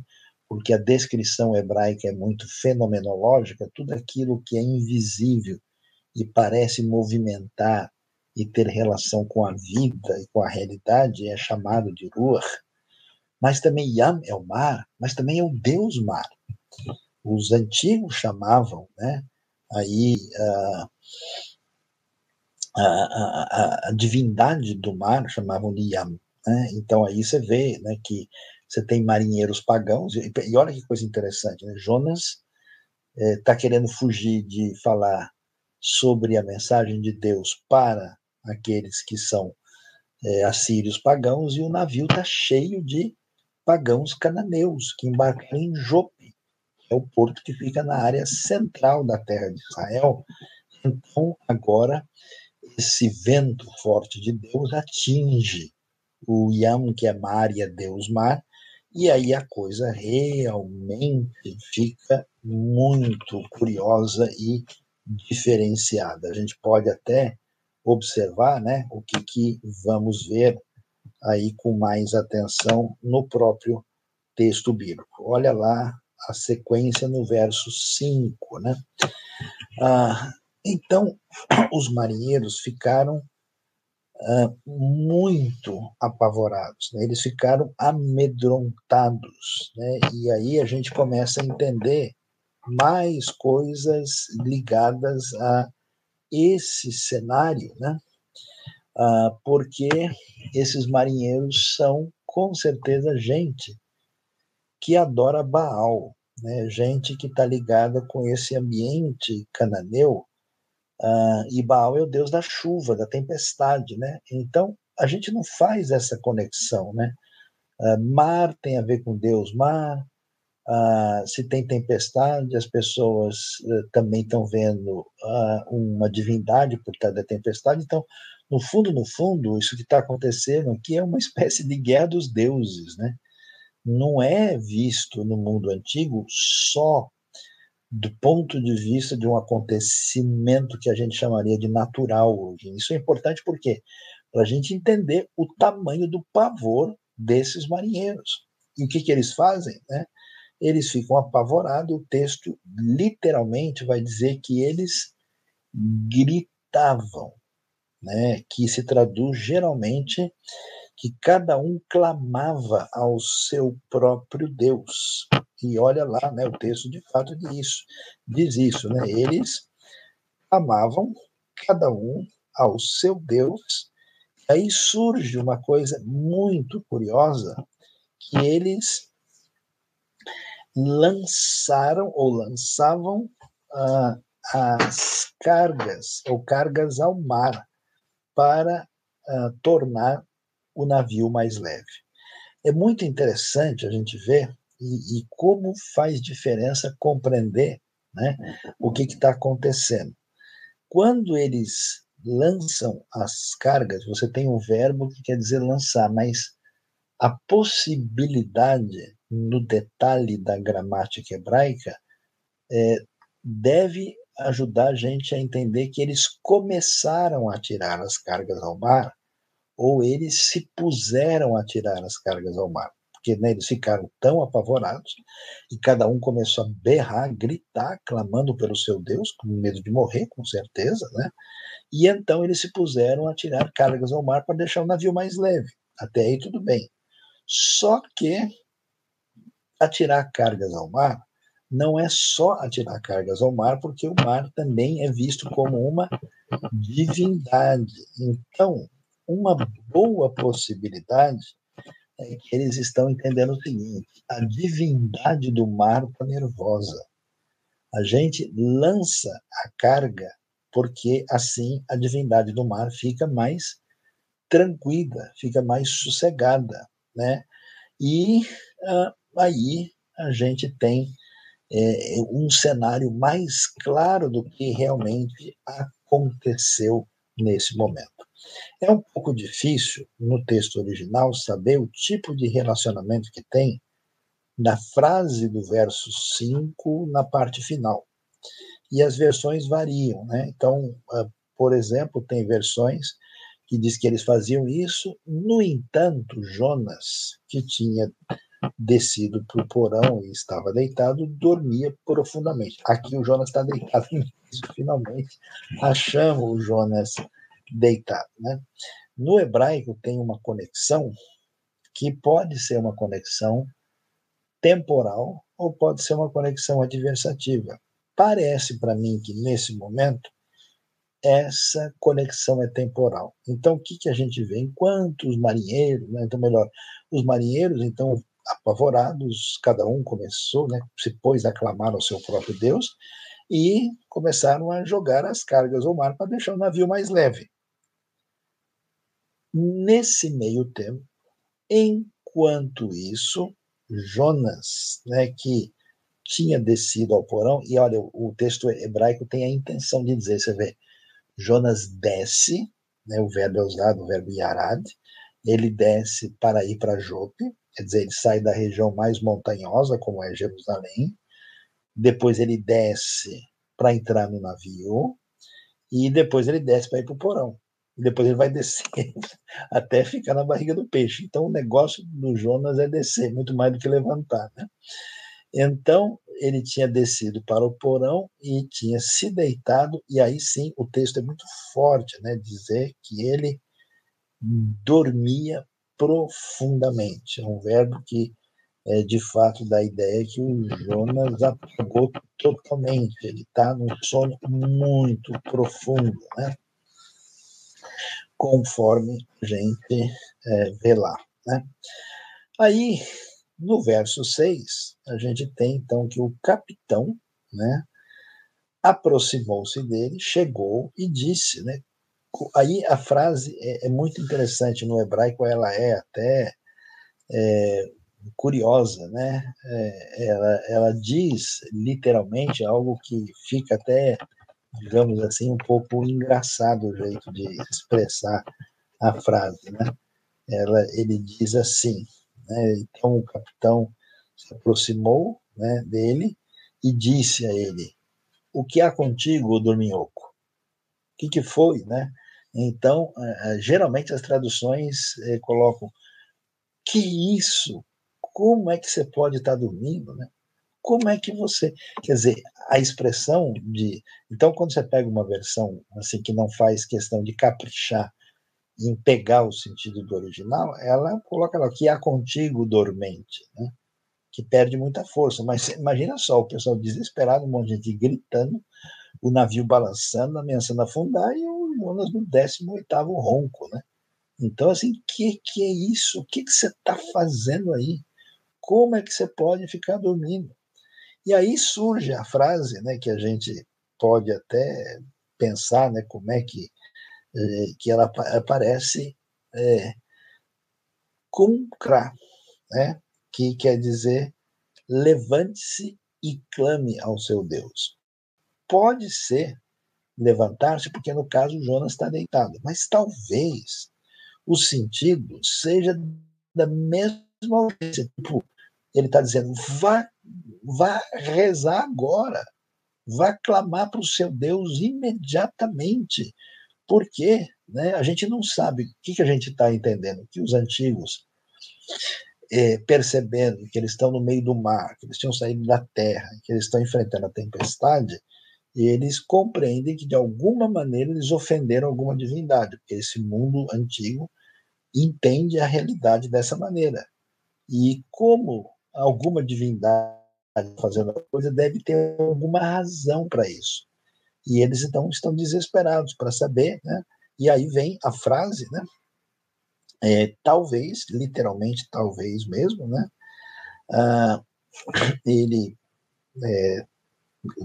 [SPEAKER 1] Porque a descrição hebraica é muito fenomenológica, tudo aquilo que é invisível e parece movimentar e ter relação com a vida e com a realidade é chamado de Ruach. Mas também Yam é o mar, mas também é o Deus mar. Os antigos chamavam, né, aí a, a, a, a divindade do mar chamavam de Yam. Né? Então aí você vê né, que você tem marinheiros pagãos, e, e olha que coisa interessante, né? Jonas está é, querendo fugir de falar sobre a mensagem de Deus para aqueles que são é, assírios pagãos, e o navio está cheio de pagãos cananeus que embarcaram em Jope, é o porto que fica na área central da terra de Israel. Então, agora, esse vento forte de Deus atinge o Yam, que é mar e é Deus mar, e aí a coisa realmente fica muito curiosa e diferenciada. A gente pode até observar né, o que, que vamos ver aí com mais atenção no próprio texto bíblico. Olha lá a sequência no verso 5, né? Ah, então, os marinheiros ficaram muito apavorados, né? eles ficaram amedrontados, né? e aí a gente começa a entender mais coisas ligadas a esse cenário, né? Porque esses marinheiros são com certeza gente que adora Baal, né? gente que está ligada com esse ambiente cananeu, uh, e Baal é o deus da chuva, da tempestade. Né? Então, a gente não faz essa conexão. Né? Uh, mar tem a ver com Deus mar, Uh, se tem tempestade, as pessoas uh, também estão vendo uma divindade por trás da tempestade. Então, no fundo, no fundo, isso que está acontecendo aqui é uma espécie de guerra dos deuses, né? não é visto no mundo antigo só do ponto de vista de um acontecimento que a gente chamaria de natural hoje. Isso é importante porque para a gente entender o tamanho do pavor desses marinheiros. E o que, que eles fazem? Né? Eles ficam apavorados. O texto literalmente vai dizer que eles gritavam, né? que se traduz geralmente que cada um clamava ao seu próprio Deus. E olha lá, né, o texto de fato diz isso, diz isso, né? Eles clamavam cada um ao seu Deus. Aí surge uma coisa muito curiosa que eles lançaram ou lançavam as cargas ou cargas ao mar para ah, tornar o navio mais leve. É muito interessante a gente ver e, e como faz diferença compreender né, o que está acontecendo. Quando eles lançam as cargas, você tem um verbo que quer dizer lançar, mas a possibilidade no detalhe da gramática hebraica é, deve ajudar a gente a entender que eles começaram a tirar as cargas ao mar ou eles se puseram a tirar as cargas ao mar, porque né, eles ficaram tão apavorados e cada um começou a berrar, gritar, clamando pelo seu Deus, com medo de morrer, com certeza, né? E então eles se puseram a tirar cargas ao mar para deixar o navio mais leve. Até aí tudo bem. Só que atirar cargas ao mar não é só atirar cargas ao mar, porque o mar também é visto como uma divindade. Então, uma boa possibilidade é que eles estão entendendo o seguinte: a divindade do mar está nervosa. A gente lança a carga porque assim a divindade do mar fica mais tranquila, fica mais sossegada, né? E uh, aí a gente tem é, um cenário mais claro do que realmente aconteceu nesse momento. É um pouco difícil no texto original saber o tipo de relacionamento que tem na frase do verso 5 na parte final. E as versões variam, né? Então, ah, por exemplo, tem versões que diz que eles faziam isso, no entanto, Jonas, que tinha descido para o porão e estava deitado, dormia profundamente. Aqui o Jonas está deitado, finalmente achamos o Jonas deitado. Né? No hebraico tem uma conexão que pode ser uma conexão temporal ou pode ser uma conexão adversativa. Parece para mim que nesse momento essa conexão é temporal. Então o que, que a gente vê? Enquanto os marinheiros, né, então melhor, os marinheiros então apavorados, cada um começou, né, se pôs a clamar ao seu próprio Deus e começaram a jogar as cargas ao mar para deixar o navio mais leve. Nesse meio tempo, enquanto isso, Jonas, né, que tinha descido ao porão, e olha, o texto hebraico tem a intenção de dizer, você vê, Jonas desce, né, o verbo é usado, o verbo yarad, ele desce para ir para Jope, quer dizer, ele sai da região mais montanhosa, como é Jerusalém, depois ele desce para entrar no navio, e depois ele desce para ir para o porão e depois ele vai descer até ficar na barriga do peixe. Então o negócio do Jonas é descer, muito mais do que levantar. Né? Então ele tinha descido para o porão e tinha se deitado, e aí sim o texto é muito forte, né? dizer que ele dormia profundamente. É um verbo que é, de fato dá a ideia que o Jonas apagou totalmente, ele está num sono muito profundo. Né? Conforme a gente é, vê lá. Né? Aí, no verso 6, a gente tem então que o capitão né, aproximou-se dele, chegou e disse. Né, aí a frase é, é, muito interessante no hebraico, ela é até é, curiosa, né? É, ela, ela diz literalmente algo que fica até digamos assim, um pouco engraçado o jeito de expressar a frase, né? Ela, ele diz assim, né? Então o capitão se aproximou, né, dele e disse a ele: "O que há contigo, dorminhoco? O que que foi, né?" Então, geralmente as traduções eh, colocam: "Que isso? Como é que você pode estar dormindo, né?" Como é que você. Quer dizer, a expressão de. Então, quando você pega uma versão assim que não faz questão de caprichar em pegar o sentido do original, ela coloca lá que há contigo dormente, né? que perde muita força. Mas imagina só, o pessoal desesperado, um monte de gente gritando, o navio balançando, ameaçando afundar, e o Jonas no 18 ronco, né? Então, assim, que que é isso? O que, que você está fazendo aí? Como é que você pode ficar dormindo? E aí surge a frase, né, que a gente pode até pensar, né, como é que é, que ela aparece é, né, que quer dizer levante-se e clame ao seu Deus. Pode ser levantar-se, porque no caso Jonas está deitado, mas talvez o sentido seja da mesma tipo, ele está dizendo, vá vá rezar agora, vá clamar para o seu Deus imediatamente, porque né, a gente não sabe o que, que a gente está entendendo, que os antigos, é, percebendo que eles estão no meio do mar, que eles tinham saído da terra, que eles estão enfrentando a tempestade, e eles compreendem que de alguma maneira eles ofenderam alguma divindade, porque esse mundo antigo entende a realidade dessa maneira. E como alguma divindade fazendo a coisa, deve ter alguma razão para isso. E eles então estão desesperados para saber, né? E aí vem a frase, né? É, talvez, literalmente, talvez mesmo, né? Ah, ele, é,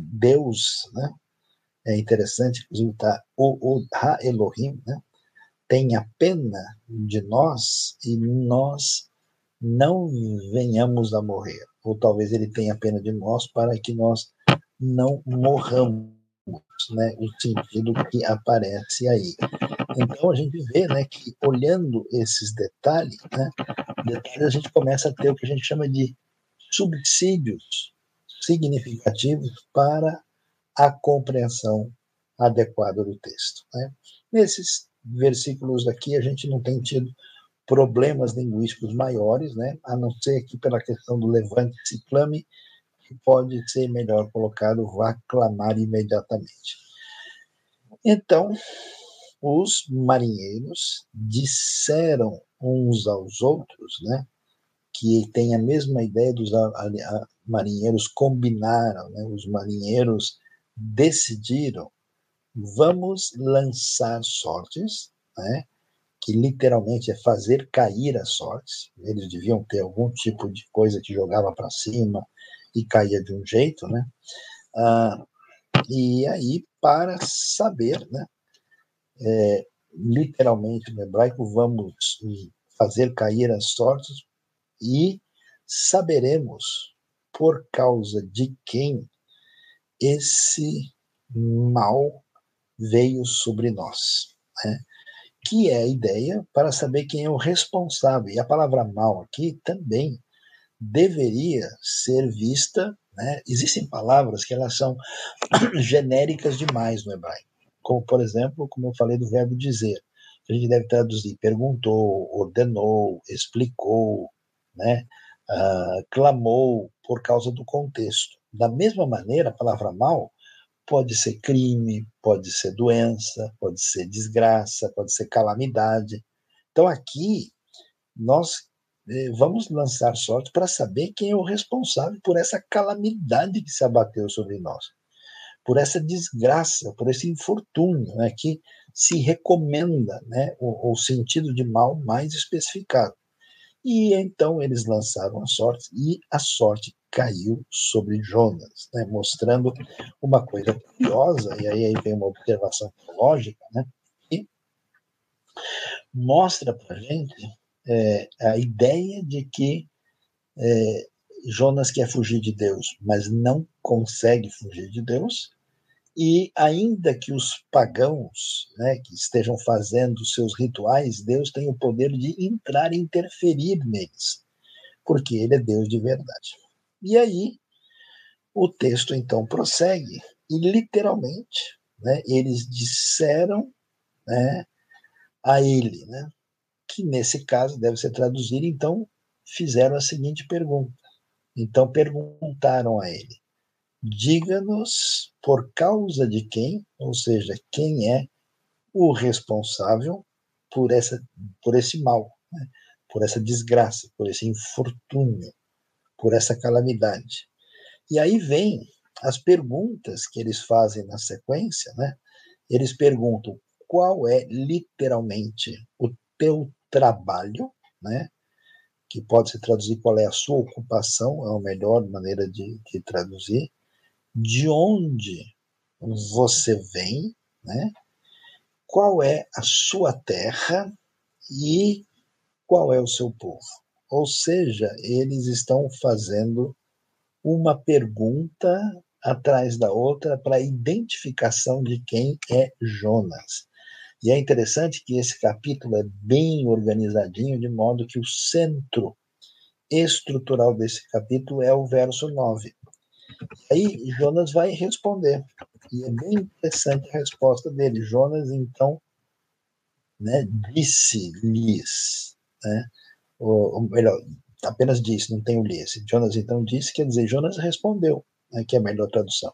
[SPEAKER 1] Deus, né? É interessante, inclusive, tá, o, o Ha Elohim, né? Tenha pena de nós e nós não venhamos a morrer, ou talvez ele tenha pena de nós para que nós não morramos, né? O sentido que aparece aí. Então a gente vê, né, que olhando esses detalhes, né, detalhes a gente começa a ter o que a gente chama de subsídios significativos para a compreensão adequada do texto. Né? Nesses versículos aqui a gente não tem tido problemas linguísticos maiores, né? a não ser aqui pela questão do levante ciclame, que pode ser melhor colocado vá clamar imediatamente. Então, os marinheiros disseram uns aos outros, né, que tem a mesma ideia dos marinheiros combinaram, né, os marinheiros decidiram, vamos lançar sortes, né, que literalmente é fazer cair as sortes. Eles deviam ter algum tipo de coisa que jogava para cima e caía de um jeito, né? Ah, e aí, para saber, né? É, literalmente no hebraico, vamos fazer cair as sortes e saberemos por causa de quem esse mal veio sobre nós. Né? Que é a ideia para saber quem é o responsável. E a palavra mal aqui também deveria ser vista. Né? Existem palavras que elas são genéricas demais no hebraico, como por exemplo, como eu falei do verbo dizer, a gente deve traduzir perguntou, ordenou, explicou, né? Uh, clamou por causa do contexto. Da mesma maneira, a palavra mal Pode ser crime, pode ser doença, pode ser desgraça, pode ser calamidade. Então aqui nós eh, vamos lançar sorte para saber quem é o responsável por essa calamidade que se abateu sobre nós, por essa desgraça, por esse infortúnio, né, que se recomenda né, o, o sentido de mal mais especificado. E então eles lançaram a sorte e a sorte caiu sobre Jonas, né, mostrando uma coisa curiosa, e aí, aí vem uma observação teológica, né, que mostra para a gente é, a ideia de que é, Jonas quer fugir de Deus, mas não consegue fugir de Deus, e ainda que os pagãos né, que estejam fazendo seus rituais, Deus tem o poder de entrar e interferir neles, porque Ele é Deus de verdade. E aí o texto então prossegue e literalmente, né, eles disseram, né, a ele, né, que nesse caso deve ser traduzido, então fizeram a seguinte pergunta. Então perguntaram a ele: diga-nos por causa de quem, ou seja, quem é o responsável por essa por esse mal, né, por essa desgraça, por esse infortúnio por essa calamidade. E aí vem as perguntas que eles fazem na sequência, né? Eles perguntam qual é literalmente o teu trabalho, né? Que pode se traduzir qual é a sua ocupação, é a melhor maneira de, de traduzir. De onde você vem, né? Qual é a sua terra e qual é o seu povo? Ou seja, eles estão fazendo uma pergunta atrás da outra para a identificação de quem é Jonas. E é interessante que esse capítulo é bem organizadinho, de modo que o centro estrutural desse capítulo é o verso 9. Aí Jonas vai responder. E é bem interessante a resposta dele. Jonas, então, né, disse-lhes, né, ou, melhor, apenas disse, não tem o lhes. Jonas então disse, quer dizer, Jonas respondeu, né, que é a melhor tradução.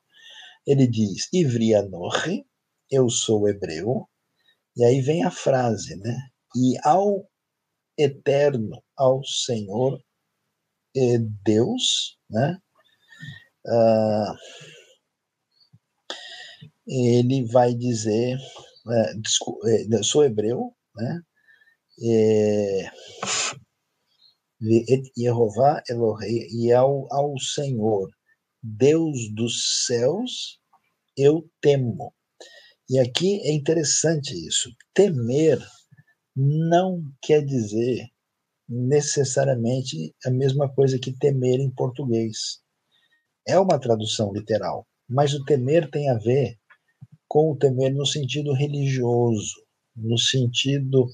[SPEAKER 1] Ele diz, Ivrianorre, eu sou hebreu, e aí vem a frase, né? E ao eterno, ao Senhor e Deus, né? Uh, ele vai dizer, é, sou hebreu, né? É, Elohei, e ao, ao Senhor, Deus dos céus, eu temo. E aqui é interessante isso. Temer não quer dizer necessariamente a mesma coisa que temer em português. É uma tradução literal, mas o temer tem a ver com o temer no sentido religioso, no sentido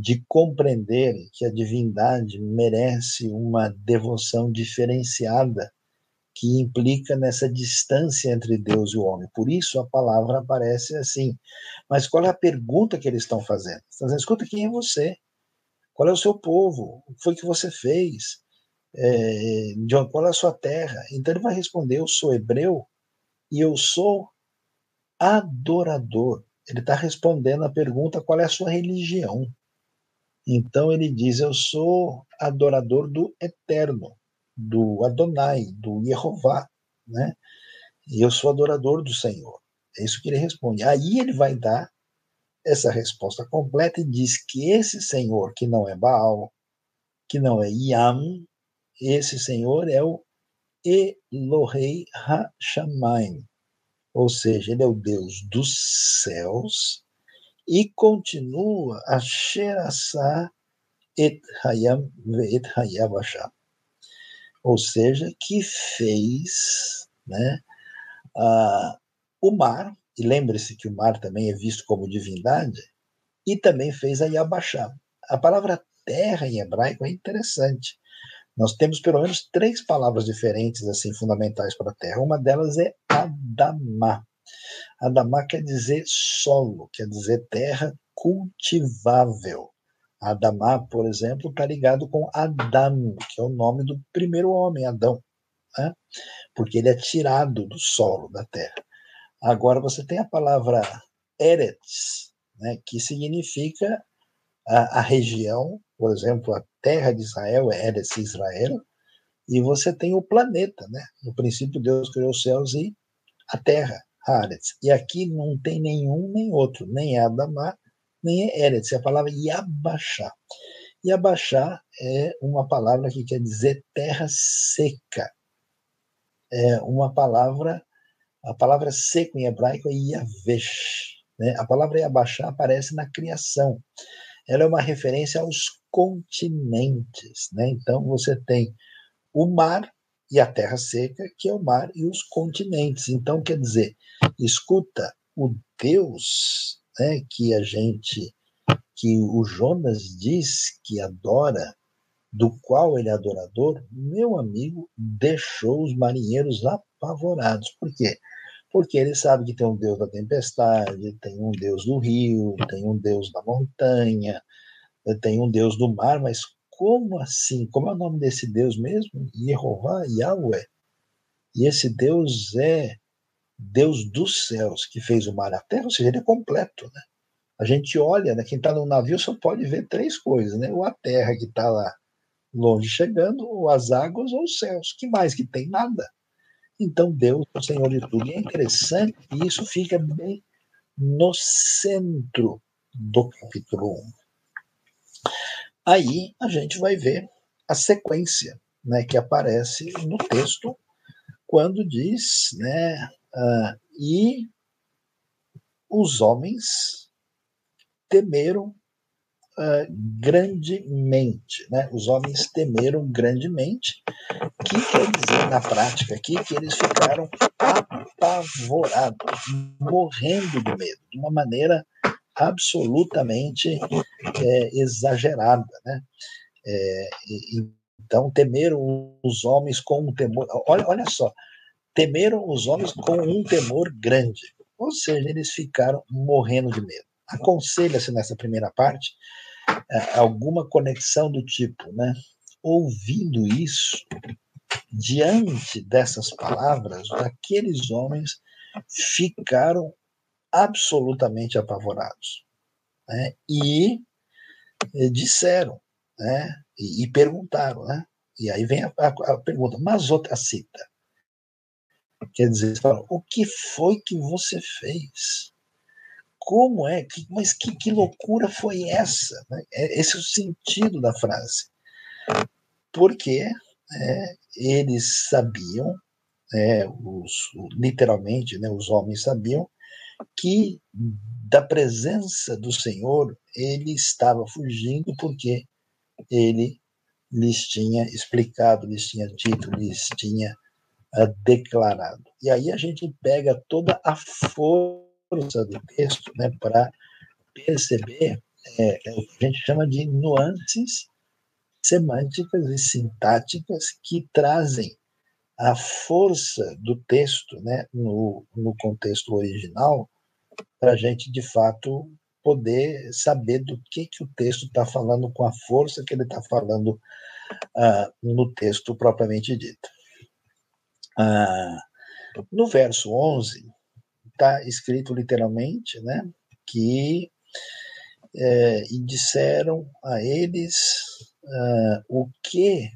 [SPEAKER 1] de compreender que a divindade merece uma devoção diferenciada que implica nessa distância entre Deus e o homem. Por isso a palavra aparece assim. Mas qual é a pergunta que eles estão fazendo? Estão dizendo, escuta, quem é você? Qual é o seu povo? O que foi que você fez? É, de onde, qual é a sua terra? Então ele vai responder, eu sou hebreu e eu sou adorador. Ele está respondendo a pergunta qual é a sua religião. Então ele diz, eu sou adorador do eterno do Adonai, do Jeová, né? E eu sou adorador do Senhor. É isso que ele responde. Aí ele vai dar essa resposta completa e diz que esse Senhor, que não é Baal, que não é Yam, esse Senhor é o Elohei HaShamayim, ou seja, ele é o Deus dos céus e continua a Sherassá et Hayam et Hayavasham ou seja, que fez né, o mar, e lembre-se que o mar também é visto como divindade, e também fez a Yabashá. A palavra terra em hebraico é interessante. Nós temos pelo menos três palavras diferentes assim fundamentais para a terra. Uma delas é Adamá. Adamá quer dizer solo, quer dizer terra cultivável. Adamá, por exemplo, está ligado com Adam, que é o nome do primeiro homem, Adão, né? porque ele é tirado do solo da terra. Agora você tem a palavra Eretz, né, que significa a, a, região, por exemplo, a terra de Israel é Eretz Israel, e você tem o planeta, né? No princípio Deus criou os céus e a terra, Haaretz. E aqui não tem nenhum nem outro, nem Adamá, nem Eretz, é a palavra Yabachá. Yabachá é uma palavra que quer dizer terra seca. É uma palavra, a palavra seco em hebraico é Yavesh. Né? A palavra Yabachá aparece na criação. Ela é uma referência aos continentes. Né? Então você tem o mar e a terra seca, que é o mar e os continentes. Então, quer dizer, escuta, o Deus né, que a gente, que o Jonas diz que adora, do qual ele é adorador, meu amigo deixou os marinheiros apavorados. Por quê? Porque ele sabe que tem um Deus da tempestade, tem um Deus do rio, tem um Deus da montanha, tem um Deus do mar, mas como assim? Como é o nome desse Deus mesmo? Jeová, Yahweh. E esse Deus é Deus dos céus que fez o mar e a terra, ou seja, ele é completo, né? A gente olha, né, quem está no navio só pode ver três coisas, né? Ou a terra que está lá longe chegando, ou as águas, ou os céus. Que mais que tem? Nada. Então Deus é o Senhor de tudo. E é interessante que isso fica bem no centro do capítulo 1. Aí a gente vai ver a sequência né, que aparece no texto quando diz, né, Uh, e os homens temeram uh, grandemente, né? Os homens temeram grandemente, que quer dizer na prática aqui que eles ficaram apavorados, morrendo de medo, de uma maneira absolutamente é, exagerada, né? É, então temeram os homens com um temor. Olha, olha só, temeram os homens com um temor grande. Ou seja, eles ficaram morrendo de medo. Aconselha-se nessa primeira parte é, alguma conexão do tipo, né? Ouvindo isso, diante dessas palavras, aqueles homens ficaram absolutamente apavorados. Né? E, e disseram, né? E, e, perguntaram, né? E aí vem a, a, a pergunta, mas outra cita, Quer dizer, fala, o que foi que você fez? Como é? Que, mas que, que loucura foi essa? Né? É, esse é o sentido da frase. Porque eles sabiam, é, os, literalmente, né, os homens sabiam, que da presença do Senhor ele estava fugindo porque ele lhes tinha explicado, lhes tinha dito, lhes tinha uh, declarado. E aí a gente pega toda a força do texto né, para perceber é, é, o que a gente chama de nuances semânticas e sintáticas que trazem a força do texto né, no, no contexto original para a gente, de fato, poder saber do que, que o texto está falando com a força que ele está falando uh, no texto propriamente dito. Uh, no verso 11, está escrito literalmente né, que é, e disseram a eles uh, o que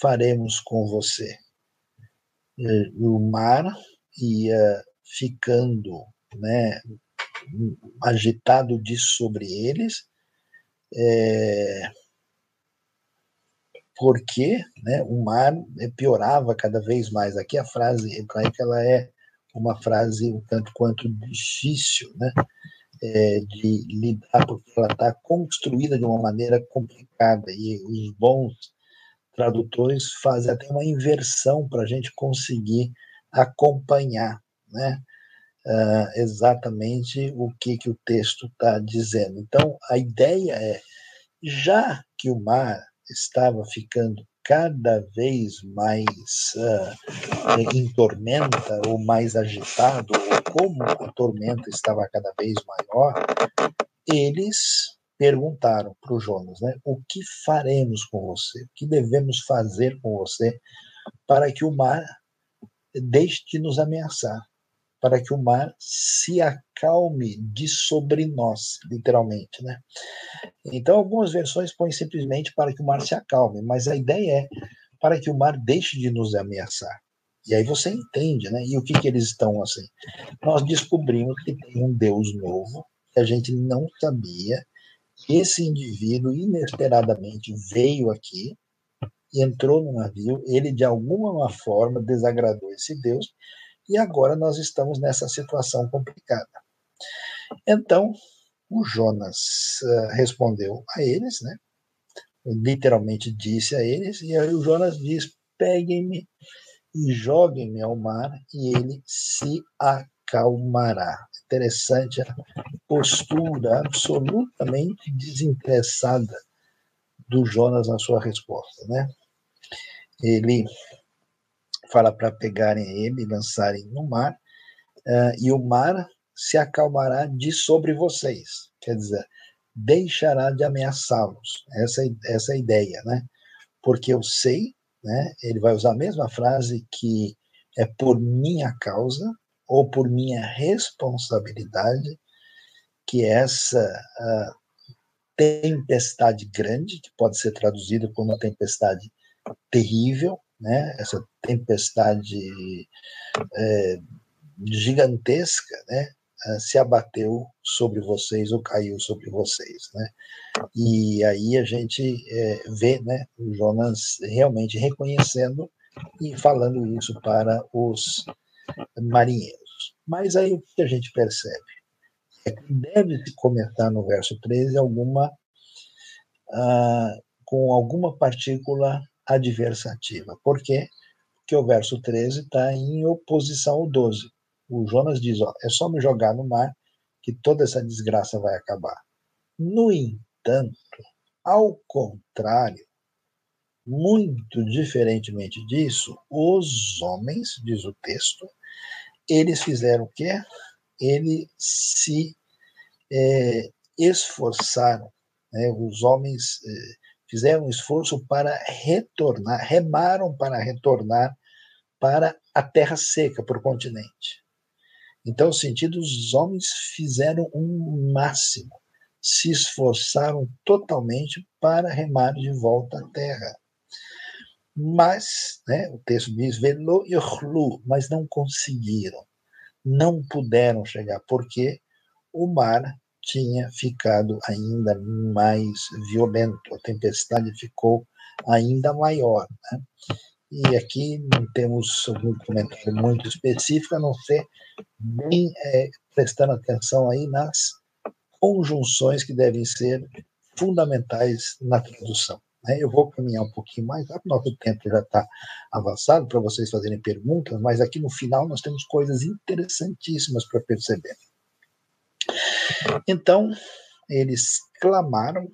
[SPEAKER 1] faremos com você. o mar ia ficando né, agitado disso sobre eles, é, porque né, o mar piorava cada vez mais. Aqui a frase hebraica ela é uma frase um tanto quanto difícil né, é, de lidar, porque ela está construída de uma maneira complicada e os bons tradutores fazem até uma inversão para a gente conseguir acompanhar. Né? uh, exatamente o que, que o texto está dizendo. Então, a ideia é, já que o mar estava ficando cada vez mais uh, em tormenta, ou mais agitado, ou como a tormenta estava cada vez maior, eles perguntaram para o Jonas, né, o que faremos com você? O que devemos fazer com você para que o mar deixe de nos ameaçar? Para que o mar se acalme de sobre nós, literalmente, né? Então, algumas versões põem simplesmente para que o mar se acalme, mas a ideia é para que o mar deixe de nos ameaçar. E aí você entende, né? E o que, que eles estão assim? Nós descobrimos que tem um Deus novo, que a gente não sabia. Esse indivíduo inesperadamente veio aqui, entrou no navio, ele de alguma forma desagradou esse Deus e agora nós estamos nessa situação complicada. Então, o Jonas uh, respondeu a eles, né? literalmente disse a eles, e aí o Jonas diz: peguem-me e joguem-me ao mar, e ele se acalmará. Interessante a postura absolutamente desinteressada do Jonas na sua resposta, né? Ele fala para pegarem ele e lançarem no mar, uh, e o mar se acalmará de sobre vocês. Quer dizer, deixará de ameaçá-los. Essa, essa é a ideia, né? Porque eu sei, né? Ele vai usar a mesma frase que é por minha causa ou por minha responsabilidade que essa uh, tempestade grande, que pode ser traduzida como uma tempestade terrível, né? Essa tempestade é, gigantesca, né? Eh, se abateu sobre vocês ou caiu sobre vocês, né? E aí a gente é, vê, né? O Jonas realmente reconhecendo e falando isso para os marinheiros. Mas aí o que a gente percebe? É que deve-se começar no verso 13 alguma ah, com alguma partícula adversativa. Por quê? Porque o verso 13 está em oposição ao 12. O Jonas diz: ó, é só me jogar no mar que toda essa desgraça vai acabar. No entanto, ao contrário, muito diferentemente disso, os homens, diz o texto, eles fizeram o quê? Eles se é, esforçaram, né? os homens é, fizeram um esforço para retornar, remaram para retornar para a terra seca, para o continente. Então, no sentido, os homens fizeram um máximo, se esforçaram totalmente para remar de volta à terra. Mas, né, o texto diz, velo yochlu, mas não conseguiram, não puderam chegar, porque o mar tinha ficado ainda mais violento, a tempestade ficou ainda maior. Né? E aqui não temos algum comentário muito específico, a não ser bem é, prestando atenção aí nas conjunções que devem ser fundamentais na tradução. Né? Eu vou caminhar um pouquinho mais rápido, nosso tempo já está avançado para vocês fazerem perguntas, mas aqui no final nós temos coisas interessantíssimas para perceber. Então, eles clamaram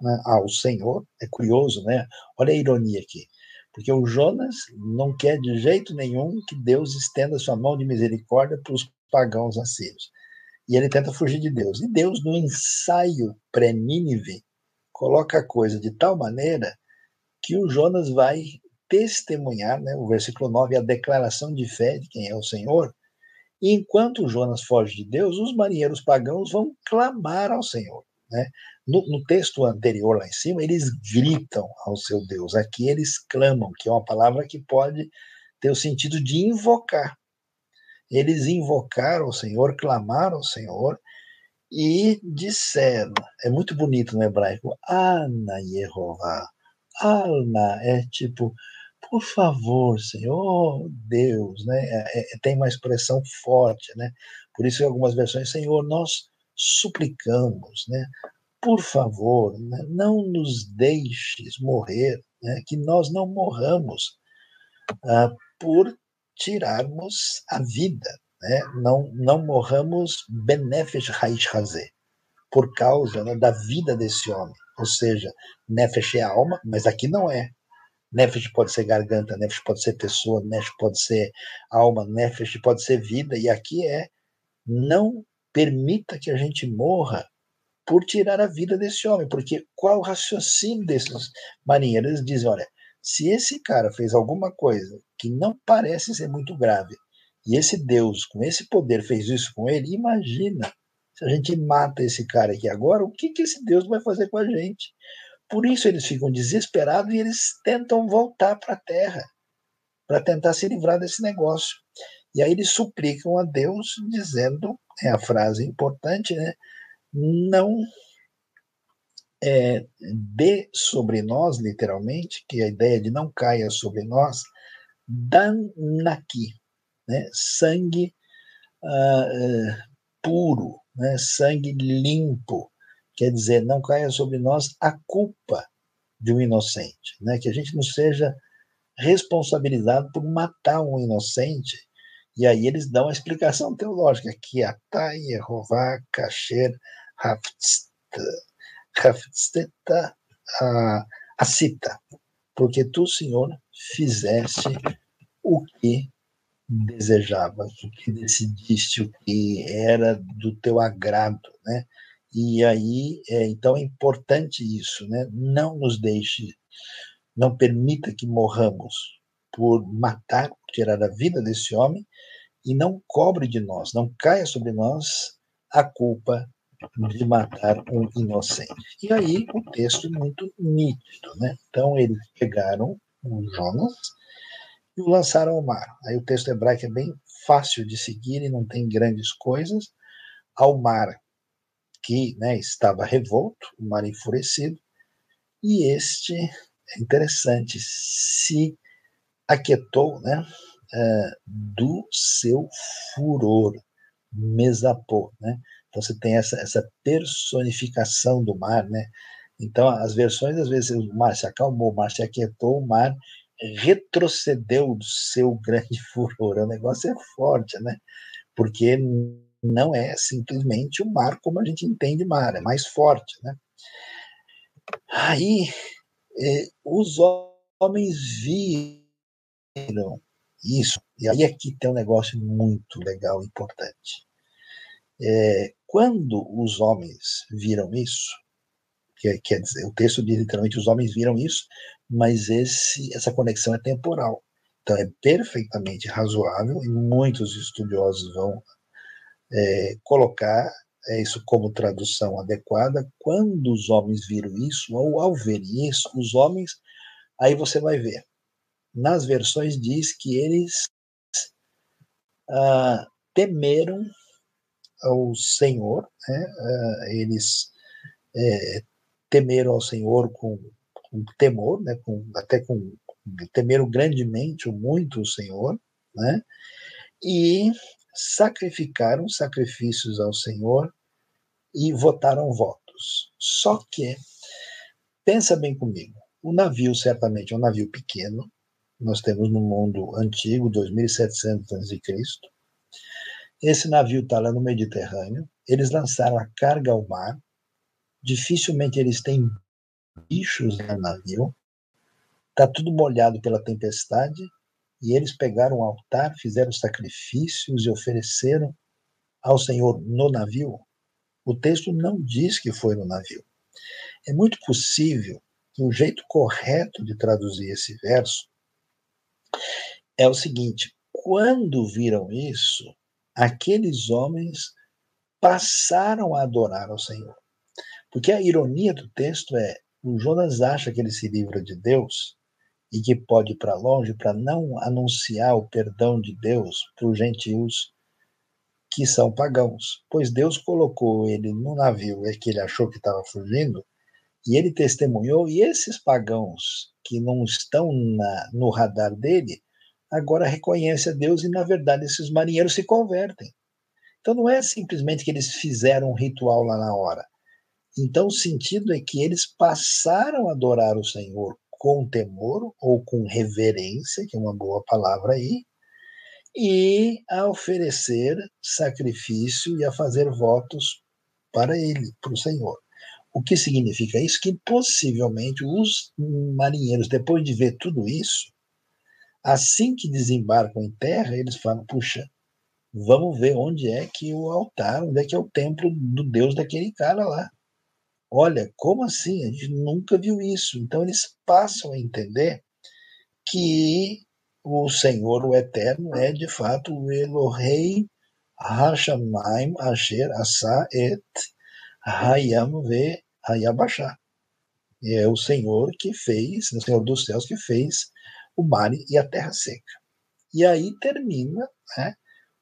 [SPEAKER 1] né, ao Senhor, é curioso, né? Olha a ironia aqui. Porque o Jonas não quer de jeito nenhum que Deus estenda sua mão de misericórdia para os pagãos assírios. E ele tenta fugir de Deus. E Deus, no ensaio pré-Nínive, coloca a coisa de tal maneira que o Jonas vai testemunhar, né, o versículo 9, a declaração de fé de quem é o Senhor. E enquanto Jonas foge de Deus, os marinheiros pagãos vão clamar ao Senhor. Né? No, no, texto anterior, lá em cima, eles gritam ao seu Deus. Aqui eles clamam, que é uma palavra que pode ter o sentido de invocar. Eles invocaram o Senhor, clamaram ao Senhor e disseram. É muito bonito no hebraico. Ana Yehová. Alna é tipo, por favor, Senhor Deus, né? É, é, tem uma expressão forte, né? Por isso, em algumas versões, Senhor, nós suplicamos, né? Por favor, né? não nos deixes morrer, né? que nós não morramos ah, por tirarmos a vida, né? não, não morramos benefesh raiz razé, por causa né, da vida desse homem. Ou seja, nefesh é alma, mas aqui não é. Nefesh pode ser garganta, nefesh pode ser pessoa, nefesh pode ser alma, nefesh pode ser vida, e aqui é não permita que a gente morra por tirar a vida desse homem, porque qual o raciocínio desses marinheiros? Eles dizem, olha, se esse cara fez alguma coisa que não parece ser muito grave, e esse Deus, com esse poder, fez isso com ele, imagina se a gente mata esse cara aqui agora, o que, que esse Deus vai fazer com a gente? Por isso eles ficam desesperados e eles tentam voltar para a terra, para tentar se livrar desse negócio. E aí eles suplicam a Deus, dizendo, é a frase importante, né? Não é, dê sobre nós, literalmente, que a ideia de não caia sobre nós, danaki, né? sangue uh, puro, né? sangue limpo. Quer dizer, não caia sobre nós a culpa de um inocente, né? que a gente não seja responsabilizado por matar um inocente e aí eles dão a explicação teológica, que Atá, Yehová, Kasher, Haftzeta, a cita, porque tu, Senhor, fizeste o que desejavas, o que decidiste, o que era do teu agrado, né? E aí, é, então é importante isso, né? Não nos deixe, não permita que morramos por matar, tirar a vida desse homem, e não cobre de nós, não caia sobre nós a culpa de matar um inocente. E aí o texto é muito nítido, né? Então eles pegaram o Jonas e o lançaram ao mar. Aí o texto hebraico é bem fácil de seguir e não tem grandes coisas. Ao mar que né, estava revolto, o mar enfurecido, e este, é interessante, se aquietou, né? uh, do seu furor, mesapô, né? Então você tem essa, essa personificação do mar, né? Então as versões, às vezes, o mar se acalmou, o mar se aquietou, o mar retrocedeu do seu grande furor. O negócio é forte, né? Porque não é simplesmente o mar como a gente entende mar, é mais forte, né? Aí eh, os homens viram isso. E aí aqui tem um negócio muito legal, importante. É, quando os homens viram isso, que quer dizer, o texto diz literalmente os homens viram isso, mas esse, essa conexão é temporal. Então é perfeitamente razoável e muitos estudiosos vão é, colocar é, isso como tradução adequada. Quando os homens viram isso, ou ao verem isso, os homens, aí você vai ver, nas versões diz que eles ah, temeram ao Senhor, né? ah, eles é, temeram ao Senhor com, com temor, né? com, até com temeram grandemente ou muito o Senhor, né? e sacrificaram sacrifícios ao Senhor e votaram votos. Só que, pensa bem comigo, O navio certamente é um navio pequeno. Nós temos no mundo antigo, 2700 a.C. Esse navio está lá no Mediterrâneo. Eles lançaram a carga ao mar. Dificilmente eles têm bichos no navio. Está tudo molhado pela tempestade. E eles pegaram o altar, fizeram sacrifícios e ofereceram ao Senhor no navio. O texto não diz que foi no navio. É muito possível que o jeito correto de traduzir esse verso é o seguinte: quando viram isso, aqueles homens passaram a adorar ao Senhor. Porque a ironia do texto é: o Jonas acha que ele se livra de Deus e que pode ir para longe para não anunciar o perdão de Deus para os gentios que são pagãos, pois Deus colocou ele no navio é que ele achou que estava fugindo e ele testemunhou, e esses pagãos que não estão na, no radar dele, agora reconhecem a Deus e, na verdade, esses marinheiros se convertem. Então não é simplesmente que eles fizeram um ritual lá na hora. Então o sentido é que eles passaram a adorar o Senhor com temor ou com reverência, que é uma boa palavra aí, e a oferecer sacrifício e a fazer votos para ele, para o Senhor. O que significa isso? Que possivelmente os marinheiros, depois de ver tudo isso, assim que desembarcam em terra, eles falam: puxa, vamos ver onde é que o altar, onde é que é o templo do Deus daquele cara lá. Olha, como assim? A gente nunca viu isso. Então eles passam a entender que o Senhor, o Eterno, é de fato o Elohei Hashamayim Asher Asa Et Hayam Ve Hayabashá. É o Senhor que fez, o Senhor dos céus que fez o mar e a terra seca. E aí termina, né?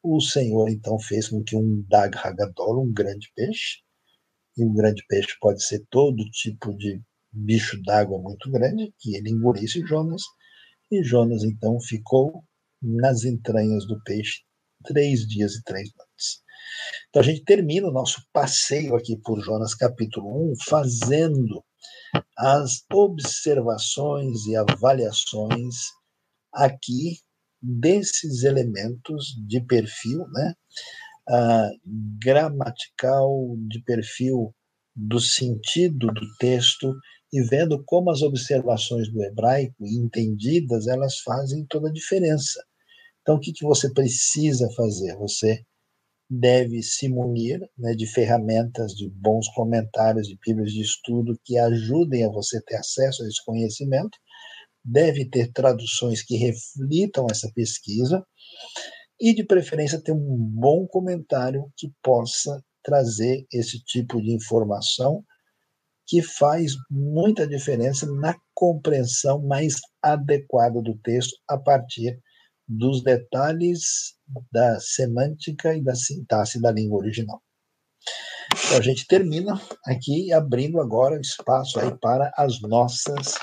[SPEAKER 1] O Senhor então fez com que um Dag Hagadol, um grande peixe, e um grande peixe pode ser todo tipo de bicho d'água muito grande, que ele engolisse Jonas, e Jonas então ficou nas entranhas do peixe três dias e três noites. Então a gente termina o nosso passeio aqui por Jonas capítulo 1 fazendo as observações e avaliações aqui desses elementos de perfil, né? Gramatical, de perfil do sentido do texto e vendo como as observações do hebraico, entendidas, elas fazem toda a diferença. Então, o que, que você precisa fazer? Você deve se munir né, de ferramentas, de bons comentários, de bíblias de estudo que ajudem a você ter acesso a esse conhecimento, deve ter traduções que reflitam essa pesquisa e, de preferência, ter um bom comentário que possa trazer esse tipo de informação que faz muita diferença na compreensão mais adequada do texto a partir dos detalhes da semântica e da sintaxe da língua original. Então a gente termina aqui abrindo agora espaço aí para as nossas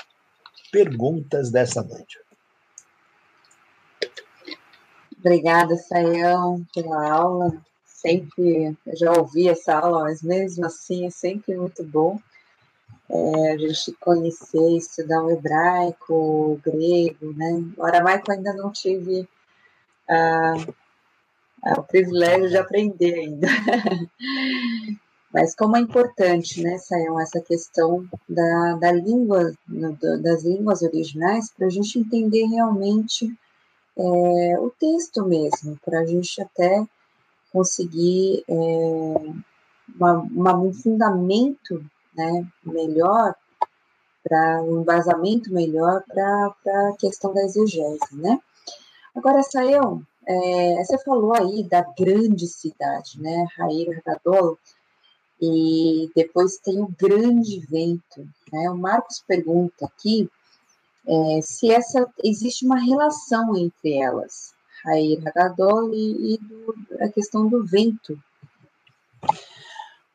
[SPEAKER 1] perguntas dessa noite.
[SPEAKER 2] Obrigada, Saião, pela aula. Sempre, eu já ouvi essa aula, mas mesmo assim é sempre muito bom é, a gente conhecer, estudar o hebraico, o grego, né? O aramaico ainda não tive ah, o privilégio de aprender ainda. Mas como é importante, né, Sayão, essa questão da, da língua, das línguas originais, para a gente entender realmente é, o texto mesmo, para a gente até conseguir é, uma, uma, um fundamento né, melhor, para um embasamento melhor para a questão da exegese, né? Agora, Sayão, é, você falou aí da grande cidade, né, Rair Gadol, e depois tem o grande vento, né? O Marcos pergunta aqui é, se essa existe uma relação entre elas, Rair Gadol e, e do, a questão do vento.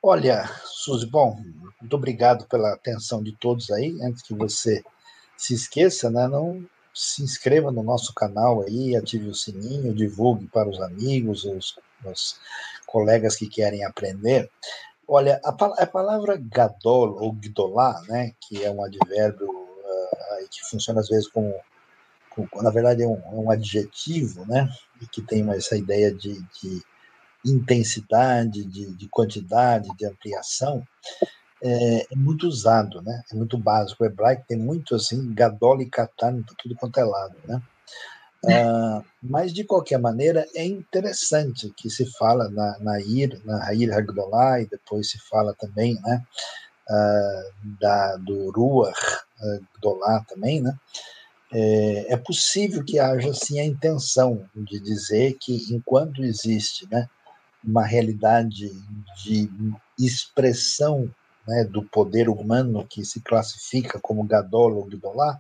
[SPEAKER 1] Olha, Suzy, bom, muito obrigado pela atenção de todos aí. Antes que você se esqueça, né, não se inscreva no nosso canal aí, ative o sininho, divulgue para os amigos, os, os colegas que querem aprender. Olha, a, a palavra gadol ou gdolá, né, que é um advérbio uh, que funciona às vezes como, como na verdade é um, é um, adjetivo, né, e que tem essa ideia de, de intensidade, de, de, quantidade, de ampliação, é, é, muito usado, né, é muito básico. O hebraico tem muito assim, gadol e katan, tudo quanto é lado, né. Uh, mas, de qualquer maneira, é interessante que se fala na, na Ir, na Ir e depois se fala também né, uh, da, do Ruach Hagdolah também, né? É, é, possível que haja, sim, a intenção de dizer que, enquanto existe né, uma realidade de expressão né, do poder humano que se classifica como Gadol ou Gdolá,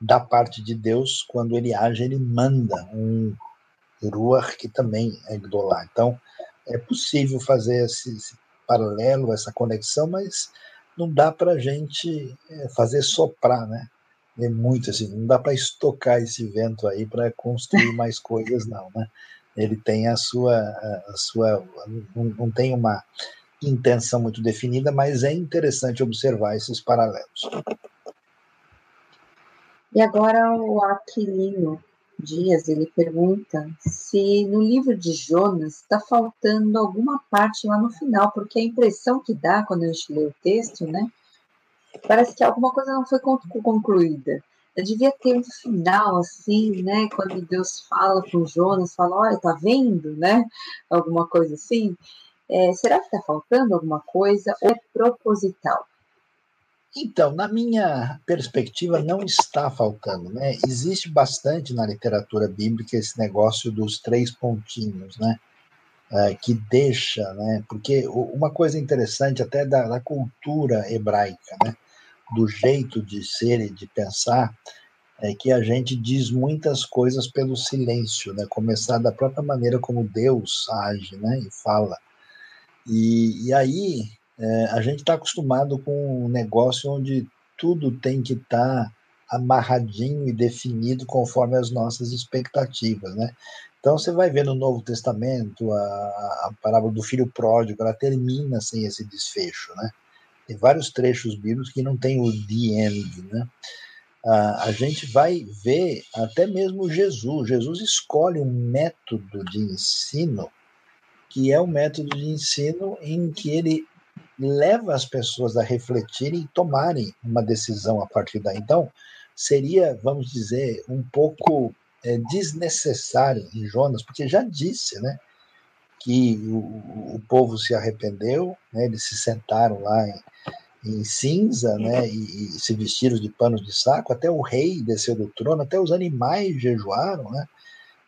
[SPEAKER 1] da parte de Deus, quando ele age, ele manda um Ruach que também é Gdolá. Então, é possível fazer esse, esse, paralelo, essa conexão, mas não dá para a gente é, fazer soprar, né? É muito assim, não dá para estocar esse vento aí para construir mais coisas, não, né? Ele tem a sua, a sua não, não tem uma intenção muito definida, mas é interessante observar esses paralelos.
[SPEAKER 2] E agora o Aquilino Dias, ele pergunta se no livro de Jonas está faltando alguma parte lá no final, porque a impressão que dá quando a gente lê o texto, né? Parece que alguma coisa não foi concluída. Eu devia ter um final assim, né? Quando Deus fala com Jonas, fala, olha, tá vendo, né? Alguma coisa assim. É, será que está faltando alguma coisa ou é proposital?
[SPEAKER 1] Então, na minha perspectiva, não está faltando, né? Existe bastante na literatura bíblica esse negócio dos três pontinhos, né? É, que deixa, né? Porque uma coisa interessante até da, da, cultura hebraica, né? Do jeito de ser e de pensar, é que a gente diz muitas coisas pelo silêncio, né? Começar da própria maneira como Deus age, né? E fala. E, e aí é, a gente está acostumado com um negócio onde tudo tem que estar tá amarradinho e definido conforme as nossas expectativas, né? Então você vai ver no Novo Testamento a, a parábola do filho pródigo, ela termina sem esse desfecho, né? Tem vários trechos bíblicos que não tem o the end, né? a, a gente vai ver até mesmo Jesus. Jesus escolhe um método de ensino que é o um método de ensino em que ele leva as pessoas a refletirem e tomarem uma decisão a partir daí. Então, seria, vamos dizer, um pouco é, desnecessário em Jonas, porque já disse, né, que o, o povo se arrependeu, né, eles se sentaram lá em, em cinza, né, e, e, se vestiram de panos de saco, até o rei desceu do trono, até os animais jejuaram, né,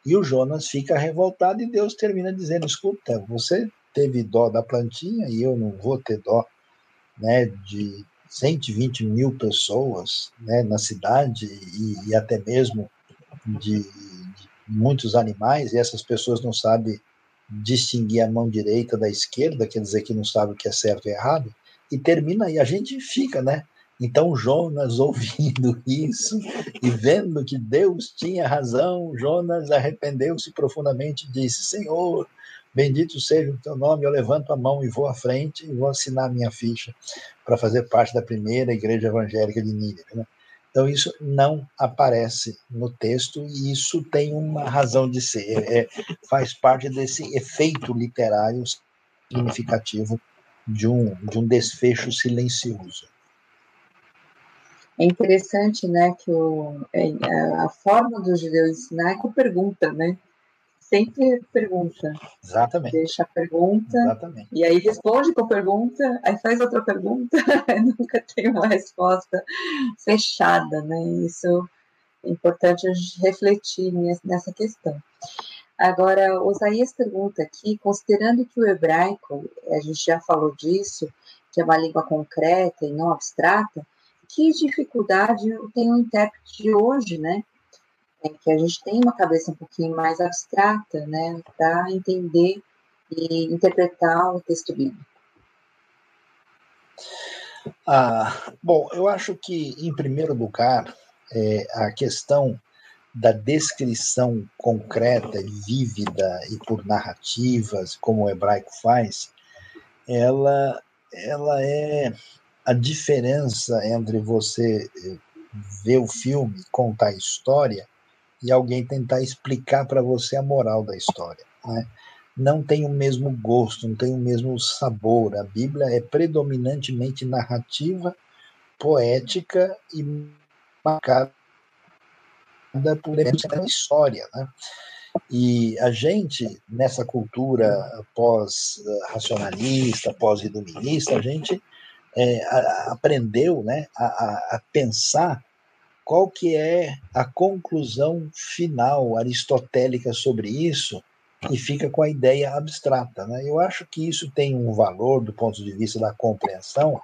[SPEAKER 1] e o Jonas fica revoltado e Deus termina dizendo: escuta, você teve dó da plantinha e eu não vou ter dó né, de 120 mil pessoas né, na cidade e, e até mesmo de, de, muitos animais, e essas pessoas não sabem distinguir a mão direita da esquerda, quer dizer que não sabe o que é certo e errado, e termina aí, a gente fica, né? Então Jonas, ouvindo isso e vendo que Deus tinha razão, Jonas arrependeu-se profundamente e disse: Senhor, Bendito seja o teu nome, eu levanto a mão e vou à frente e vou assinar minha ficha para fazer parte da primeira igreja evangélica de Nínive. Né? Então, isso não aparece no texto e isso tem uma razão de ser. É, é faz parte desse efeito literário significativo de um, de um desfecho silencioso.
[SPEAKER 2] É interessante, né, que o, é, a forma do judeu ensinar é com pergunta, né? Sempre pergunta.
[SPEAKER 1] Exatamente.
[SPEAKER 2] Deixa a pergunta. Exatamente. E aí responde com a pergunta, aí faz outra pergunta, nunca tem uma resposta fechada, né? Isso é importante a gente refletir nessa questão. Agora, Osaías pergunta aqui, considerando que o hebraico, a gente já falou disso, que é uma língua concreta e não abstrata, que dificuldade tem o intérprete de hoje, né, é que a gente tem uma cabeça um pouquinho mais abstrata, né, para entender e interpretar o texto bíblico.
[SPEAKER 1] Ah, bom, eu acho que, em primeiro lugar, é, a questão da descrição concreta e vívida e por narrativas, como o hebraico faz, ela, ela é a diferença entre você ver o filme, contar a história e alguém tentar explicar para você a moral da história. Né? Não tem o mesmo gosto, não tem o mesmo sabor. A Bíblia é predominantemente narrativa, poética e marcada por elementos da história. Né? E a gente, nessa cultura pós-racionalista, pós-iluminista, a gente é, a, aprendeu né, a, a, pensar qual que é a conclusão final aristotélica sobre isso e fica com a ideia abstrata. Né? Eu acho que isso tem um valor do ponto de vista da compreensão,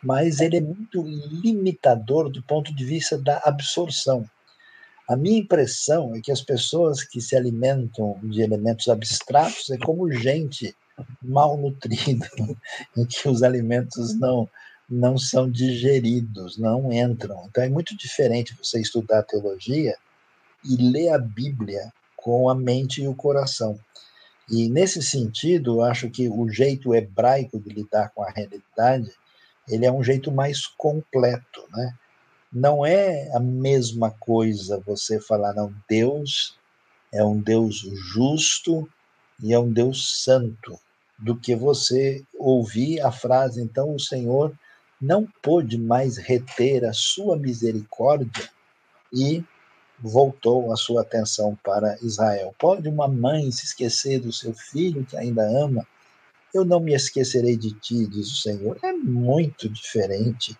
[SPEAKER 1] mas ele é muito limitador do ponto de vista da absorção. A minha impressão é que as pessoas que se alimentam de elementos abstratos é como gente mal nutrida, em que os alimentos não não são digeridos, não entram. Então é muito diferente você estudar teologia e ler a Bíblia com a mente e o coração. E nesse sentido, eu acho que o jeito hebraico de lidar com a realidade, ele é um jeito mais completo, né? não é a mesma coisa você falar, não, Deus é um Deus justo e é um Deus santo, do que você ouvir a frase, então o Senhor não pôde mais reter a sua misericórdia e voltou a sua atenção para Israel. Pode uma mãe se esquecer do seu filho que ainda ama? Eu não me esquecerei de ti, diz o Senhor. É muito diferente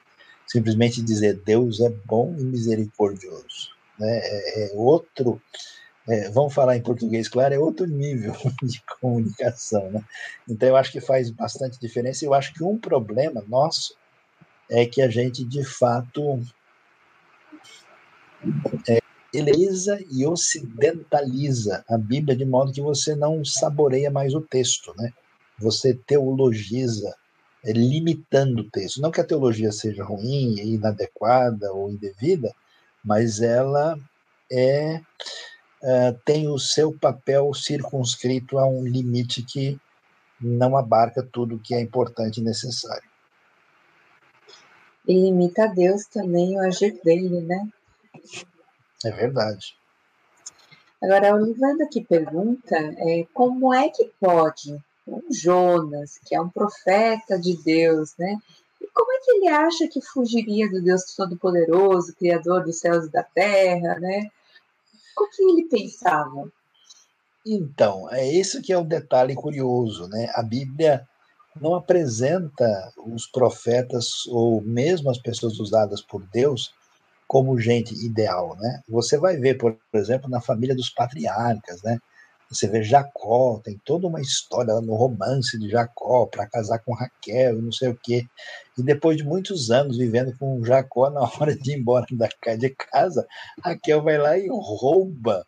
[SPEAKER 1] simplesmente dizer Deus é bom e misericordioso. Né? É, é outro, é, vamos falar em português, claro, é outro nível de comunicação. Né? Então eu acho que faz bastante diferença. Eu acho que um problema nosso é que a gente de fato é, e ocidentaliza a Bíblia de modo que você não saboreia mais o texto, né? Você teologiza é, limitando o texto. Não que a teologia seja ruim, inadequada ou indevida, mas ela é, é, tem o seu papel circunscrito a um limite que não abarca tudo que é importante e necessário.
[SPEAKER 2] E limita a Deus também o agir dele, né?
[SPEAKER 1] É verdade.
[SPEAKER 2] Agora, o Livanda aqui pergunta é, como é que pode um Jonas, que é um profeta de Deus, né? E como é que ele acha que fugiria do Deus Todo-Poderoso, Criador dos céus e da terra, né? O que ele pensava?
[SPEAKER 1] Então, é isso que é o um detalhe curioso, né? A Bíblia não apresenta os profetas ou mesmo as pessoas usadas por Deus como gente ideal, né? Você vai ver, por exemplo, na família dos patriarcas, né? Você vê Jacó, tem toda uma história no romance de Jacó para casar com Raquel não sei o quê. E depois de muitos anos vivendo com Jacó, na hora de ir embora da de casa, Raquel vai lá e rouba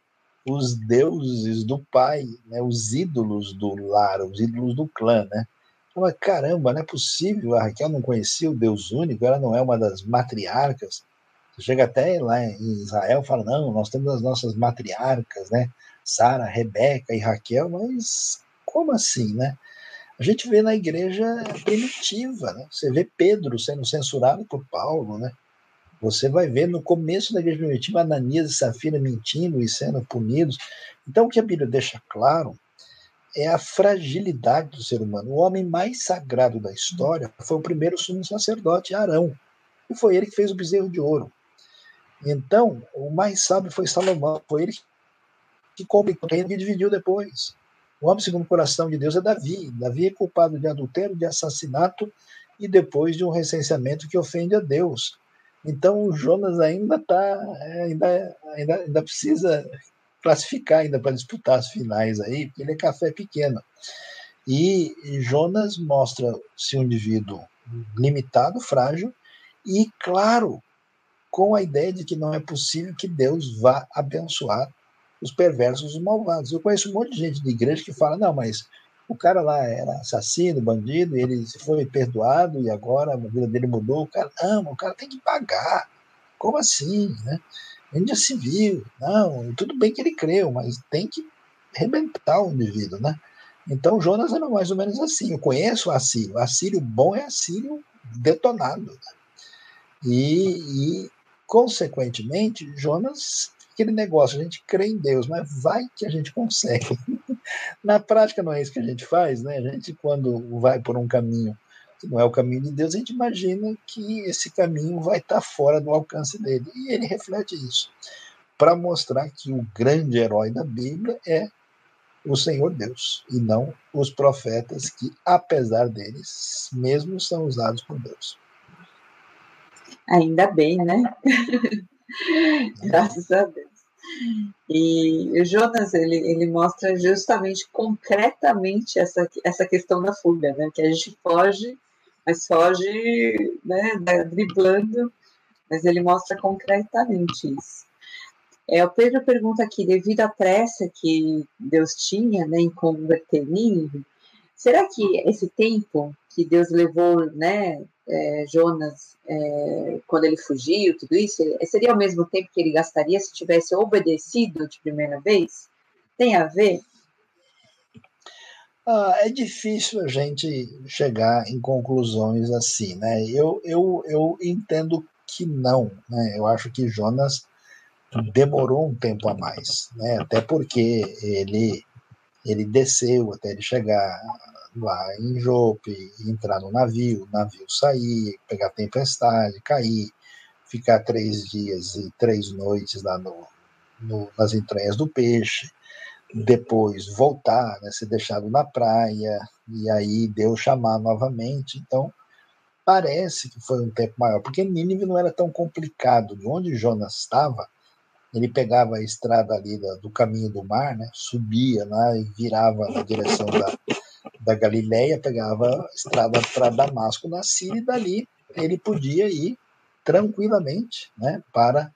[SPEAKER 1] os deuses do pai, né, os ídolos do lar, os ídolos do clã, né? Fala, caramba, não é possível, a Raquel não conhecia o Deus único, ela não é uma das matriarcas. Você chega até lá em Israel e fala, não, nós temos as nossas matriarcas, né? Sara, Rebeca e Raquel, mas como assim, né? A gente vê na igreja primitiva, né? Você vê Pedro sendo censurado por Paulo, né? Você vai ver no começo da igreja primitiva Ananias e Safira mentindo e sendo punidos. Então, o que a Bíblia deixa claro é a fragilidade do ser humano. O homem mais sagrado da história foi o primeiro sumo sacerdote, Arão. E foi ele que fez o bezerro de ouro. Então, o mais sábio foi Salomão. Foi ele que complicou e dividiu depois. O homem segundo o coração de Deus é Davi. Davi é culpado de adultério, de assassinato e depois de um recenseamento que ofende a Deus. Então o Jonas ainda tá, ainda, ainda, ainda precisa classificar ainda para disputar as finais aí, porque ele é café pequeno. E Jonas mostra-se um indivíduo limitado, frágil e, claro, com a ideia de que não é possível que Deus vá abençoar os perversos, os malvados. Eu conheço um monte de gente de igreja que fala, não, mas o cara lá era assassino, bandido, ele foi perdoado e agora a vida dele mudou. O cara, não, o cara tem que pagar. Como assim, né? Índia civil, não, tudo bem que ele creu, mas tem que arrebentar o indivíduo, né? Então Jonas era mais ou menos assim. Eu conheço o Assírio. Assírio bom é Assírio detonado. Né? E, e consequentemente, Jonas, aquele negócio, a gente crê em Deus, mas vai que a gente consegue. Na prática não é isso que a gente faz, né? A gente quando vai por um caminho que não é o caminho de Deus, a gente imagina que esse caminho vai estar fora do alcance dele. E ele reflete isso, para mostrar que o grande herói da Bíblia é o Senhor Deus, e não os profetas que, apesar deles, mesmo são usados por Deus.
[SPEAKER 2] Ainda bem, né? Graças a Deus. E o Jonas, ele, ele mostra justamente, concretamente, essa, essa questão da fuga, né? Que a gente foge, mas foge, né, driblando, mas ele mostra concretamente isso. É, o Pedro pergunta aqui, devido à pressa que Deus tinha né, em converter Nínive, será que esse tempo que Deus levou né, é, Jonas é, quando ele fugiu, tudo isso, seria ao mesmo tempo que ele gastaria se tivesse obedecido de primeira vez? Tem a ver?
[SPEAKER 1] Ah, é difícil a gente chegar em conclusões assim, né? Eu, eu, eu entendo que não, né? Eu acho que Jonas demorou um tempo a mais, né? Até porque ele ele desceu até ele chegar lá em Jope, entrar no navio, o navio sair, pegar tempestade, cair, ficar três dias e três noites lá no, no, nas entranhas do peixe, depois voltar, né, ser deixado na praia, e aí Deus chamar novamente. Então, parece que foi um tempo maior, porque Nínive não era tão complicado. De onde Jonas estava, ele pegava a estrada ali do, caminho do mar, né? subia lá e virava na direção da, da Galileia, pegava a estrada para Damasco, na Síria, e dali ele podia ir tranquilamente né? para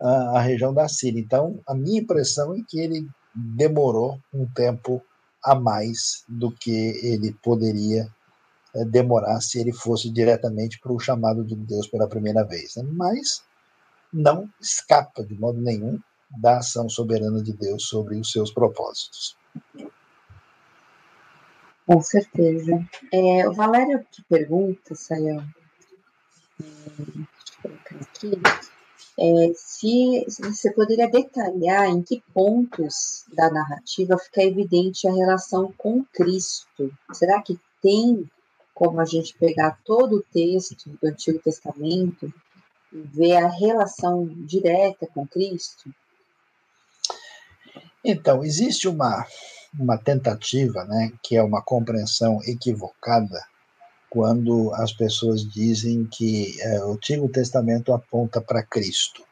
[SPEAKER 1] a, a região da Síria. Então, a minha impressão é que ele demorou um tempo a mais do que ele poderia é, demorar se ele fosse diretamente para o chamado de Deus pela primeira vez. Né? Mas não escapa de modo nenhum da ação soberana de Deus sobre os seus propósitos.
[SPEAKER 2] Com certeza. É, o Valério que pergunta, Sayão, é, deixa eu colocar aqui, é, se, se, você poderia detalhar em que pontos da narrativa fica evidente a relação com Cristo. Será que tem como a gente pegar todo o texto do Antigo Testamento ver a relação direta com Cristo?
[SPEAKER 1] Então, existe uma, uma tentativa, né, que é uma compreensão equivocada, quando as pessoas dizem que é, o Antigo Testamento aponta para Cristo.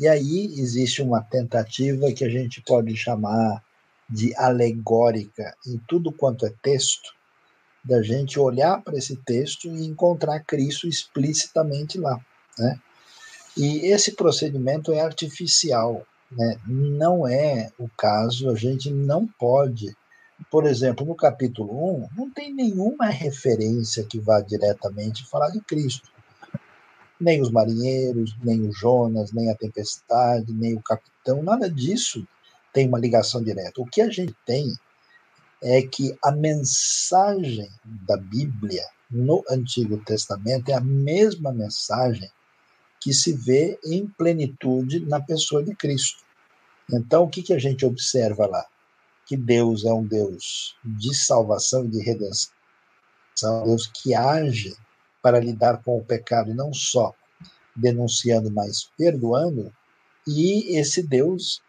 [SPEAKER 1] E aí existe uma tentativa que a gente pode chamar de alegórica em tudo quanto é texto, da gente olhar para esse texto e encontrar Cristo explicitamente lá. Né? E esse procedimento é artificial, né? não é o caso, a gente não pode. Por exemplo, no capítulo 1, não tem nenhuma referência que vá diretamente falar de Cristo. Nem os marinheiros, nem o Jonas, nem a tempestade, nem o capitão, nada disso tem uma ligação direta. O que a gente tem é que a mensagem da Bíblia no Antigo Testamento é a mesma mensagem que se vê em plenitude na pessoa de Cristo. Então, o que, que a gente observa lá? Que Deus é um Deus de salvação e de redenção, um Deus que age para lidar com o pecado, não só denunciando, mas perdoando, e esse Deus,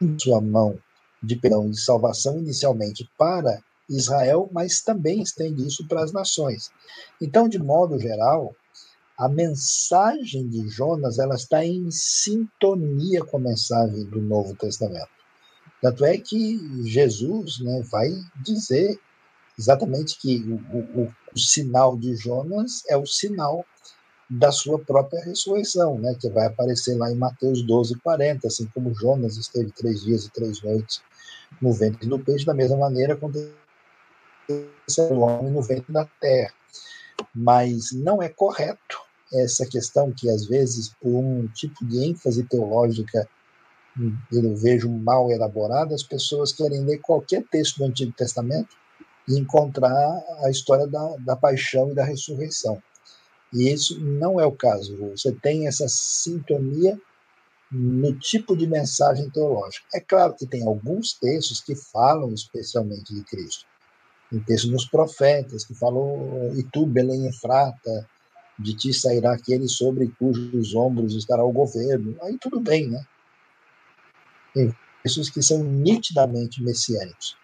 [SPEAKER 1] em sua mão de perdão e salvação, inicialmente para Israel, mas também estende isso para as nações. Então, de modo geral, a mensagem de Jonas ela está em sintonia com a mensagem do Novo Testamento. Tanto é que Jesus né, vai dizer exatamente que o, o, o, sinal de Jonas é o sinal da sua própria ressurreição, né, que vai aparecer lá em Mateus 12, 40, assim como Jonas esteve três dias e três noites no ventre do peixe, da mesma maneira aconteceu o homem no ventre da terra. Mas não é correto essa questão que, às vezes, por um tipo de ênfase teológica, eu vejo mal elaborada, as pessoas querem ler qualquer texto do Antigo Testamento e encontrar a história da, da paixão e da ressurreição. E isso não é o caso. Você tem essa sintonia no tipo de mensagem teológica. É claro que tem alguns textos que falam especialmente de Cristo. Tem textos nos profetas que falam, e tu, Belém Efrata, de ti sairá aquele sobre cujos ombros estará o governo. Aí tudo bem, né? Textos que são nitidamente messiânicos.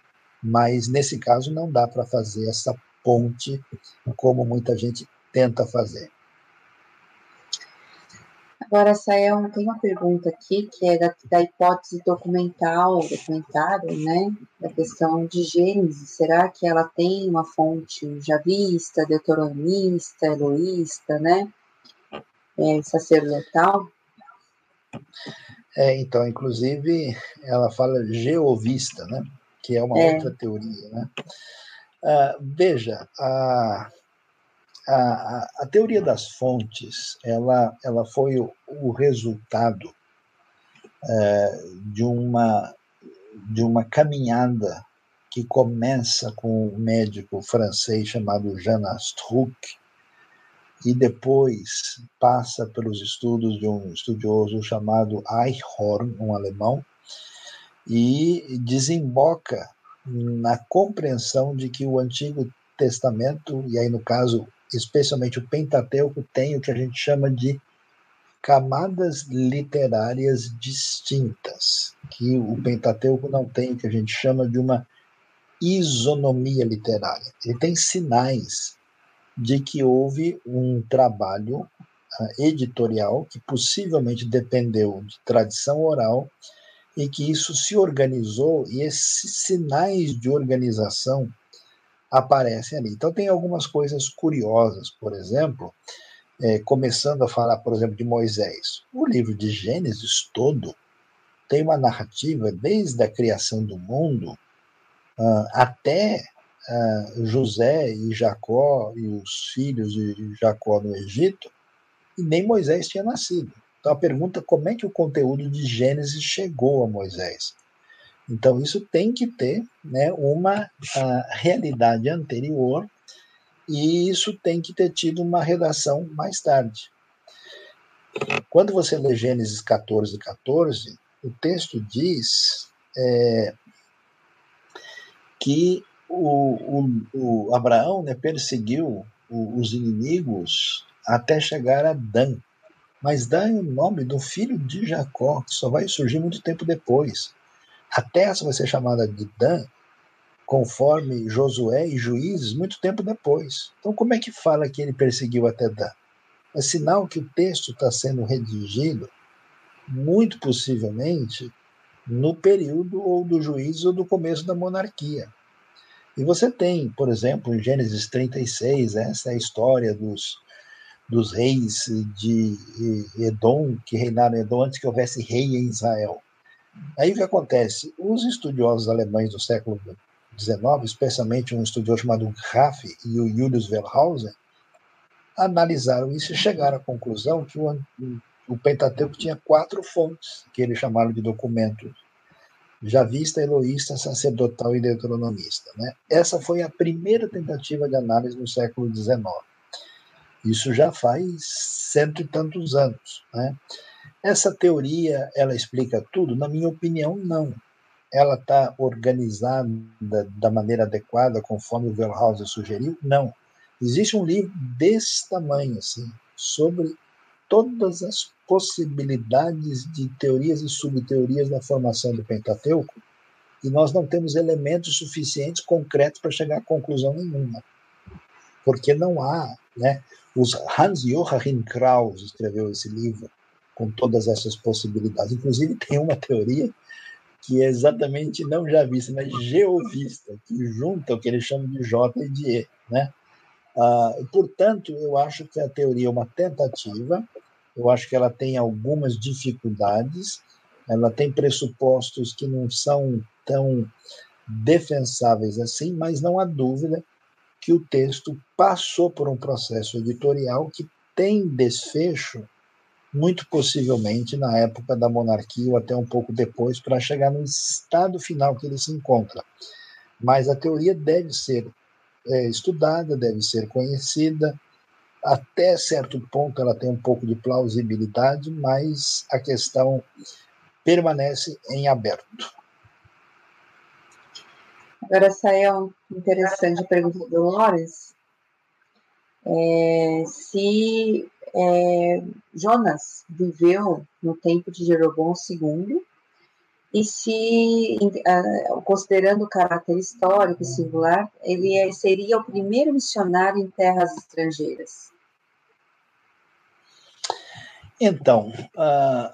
[SPEAKER 1] Mas nesse caso não dá para fazer essa ponte como muita gente tenta fazer.
[SPEAKER 2] Agora, Sael, tem uma pergunta aqui que é da, da, hipótese documental, documentário, né? Da questão de Gênesis. Será que ela tem uma fonte javista, deuteronomista, eloísta, né? É, sacerdotal?
[SPEAKER 1] É, então, inclusive, ela fala geovista, né? Que é uma é. outra teoria, né? Uh, veja, a, a, a, teoria das fontes ela, ela foi o, o resultado é, de, uma, de uma caminhada que começa com um médico francês chamado Jean Astruc e depois passa pelos estudos de um estudioso chamado Eichhorn, um alemão, e desemboca na compreensão de que o Antigo Testamento, e aí no caso especialmente o Pentateuco, tem o que a gente chama de camadas literárias distintas, que o Pentateuco não tem, o que a gente chama de uma isonomia literária. Ele tem sinais de que houve um trabalho uh, editorial que possivelmente dependeu de tradição oral e que isso se organizou e esses sinais de organização aparecem ali. Então, tem algumas coisas curiosas, por exemplo, é, começando a falar, por exemplo, de Moisés. O livro de Gênesis todo tem uma narrativa desde a criação do mundo uh, até uh, José e Jacó e os filhos de Jacó no Egito, e nem Moisés tinha nascido. Então a pergunta é como é que o conteúdo de Gênesis chegou a Moisés? Então, isso tem que ter né, uma realidade anterior e isso tem que ter tido uma redação mais tarde. Quando você lê Gênesis 14, 14, o texto diz é, que o, o, o Abraão né, perseguiu os inimigos até chegar a Dan. Mas Dan é o nome do filho de Jacó, que só vai surgir muito tempo depois. A terra vai ser chamada de Dan, conforme Josué e Juízes, muito tempo depois. Então, como é que fala que ele perseguiu até Dan? É sinal que o texto está sendo redigido, muito possivelmente, no período ou do juízo ou do começo da monarquia. E você tem, por exemplo, em Gênesis 36, essa é a história dos, dos reis de Edom, que reinaram em Edom antes que houvesse rei em Israel. Aí o que acontece? Os estudiosos alemães do século XIX, especialmente um estudioso chamado Raff e o Julius Wellhausen, analisaram isso e chegaram à conclusão que o, o Pentateuco tinha quatro fontes, que eles chamaram de documentos javista, eloísta, sacerdotal e deuteronomista. Né? Essa foi a primeira tentativa de análise no século XIX. Isso já faz cento e tantos anos. Né? Essa teoria, ela explica tudo? Na minha opinião, não. Ela está organizada da maneira adequada, conforme o Wellhauser sugeriu? Não. Existe um livro desse tamanho, assim, sobre todas as possibilidades de teorias e subteorias da formação do Pentateuco, e nós não temos elementos suficientes concretos para chegar a conclusão nenhuma. Porque não há, né? Os Hans Joachim Kraus escreveu esse livro, com todas essas possibilidades. Inclusive, tem uma teoria que é exatamente não já vista, mas geovista, que junta o que eles chamam de J e de E. Né? Ah, portanto, eu acho que a teoria é uma tentativa, eu acho que ela tem algumas dificuldades, ela tem pressupostos que não são tão defensáveis assim, mas não há dúvida que o texto passou por um processo editorial que tem desfecho muito possivelmente na época da monarquia ou até um pouco depois, para chegar no estado final que ele se encontra. Mas a teoria deve ser é, estudada, deve ser conhecida, até certo ponto ela tem um pouco de plausibilidade, mas a questão permanece em aberto.
[SPEAKER 2] Agora saiu interessante pergunta do Dolores. É, se é, Jonas viveu no tempo de Jeroboão II e se, considerando o caráter histórico e singular, ele seria o primeiro missionário em terras estrangeiras.
[SPEAKER 1] Então, uh,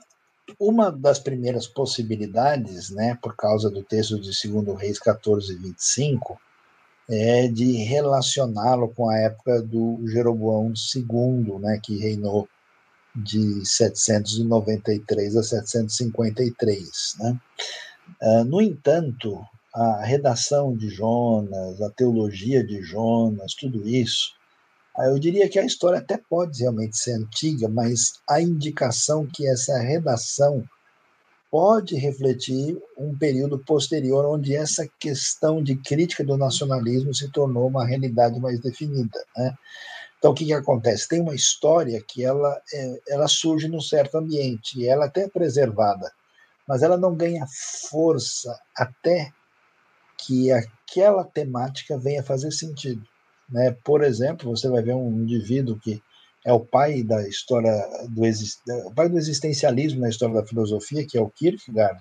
[SPEAKER 1] uma das primeiras possibilidades, né, por causa do texto de 2 Reis 14, 25, é de relacioná-lo com a época do Jeroboão II, né, que reinou de 793 a 753. Né? Uh, no entanto, a redação de Jonas, a teologia de Jonas, tudo isso, eu diria que a história até pode realmente ser antiga, mas a indicação que essa redação pode refletir um período posterior onde essa questão de crítica do nacionalismo se tornou uma realidade mais definida. Né? Então, o que, que acontece? Tem uma história que ela, é, ela surge num certo ambiente, e ela até é preservada, mas ela não ganha força até que aquela temática venha fazer sentido. Né? Por exemplo, você vai ver um indivíduo que é o pai da história do, pai do existencialismo na história da filosofia, que é o Kierkegaard.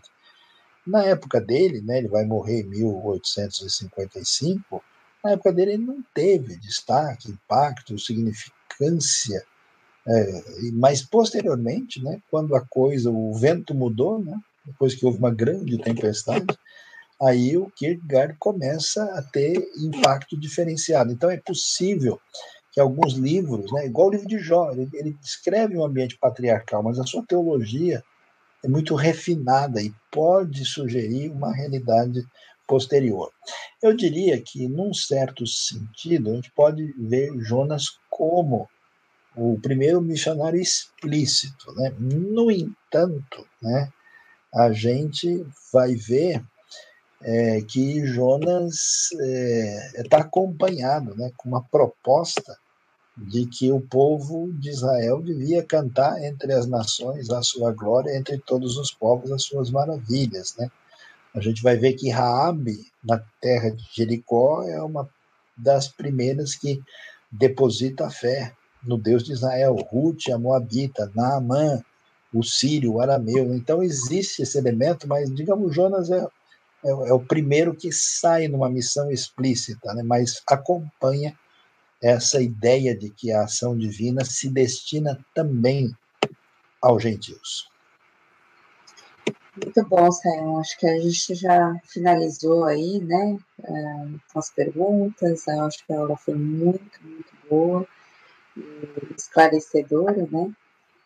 [SPEAKER 1] Na época dele, né, ele vai morrer em 1855, na época dele ele não teve destaque, impacto, significância, é, mas posteriormente, né, quando a coisa, o vento mudou, né, depois que houve uma grande tempestade, aí o Kierkegaard começa a ter impacto diferenciado. Então é possível que alguns livros, né, igual o livro de Jó, ele, ele descreve um ambiente patriarcal, mas a sua teologia é muito refinada e pode sugerir uma realidade posterior. Eu diria que, num certo sentido, a gente pode ver Jonas como o primeiro missionário explícito. Né? No entanto, né, a gente vai ver é, que Jonas está é, tá acompanhado né, com uma proposta de que o povo de Israel devia cantar entre as nações a sua glória, entre todos os povos as suas maravilhas. Né? A gente vai ver que Raabe, na terra de Jericó, é uma das primeiras que deposita a fé no Deus de Israel. Ruth, a Moabita, Naamã, o sírio, o arameu. Então existe esse elemento, mas digamos, Jonas é é, é o primeiro que sai numa missão explícita, né, mas acompanha essa ideia de que a ação divina se destina também aos gentios.
[SPEAKER 2] Muito bom, Sam. Acho que a gente já finalizou aí, né, é, as perguntas. Eu acho que a aula foi muito, muito boa e esclarecedora, né?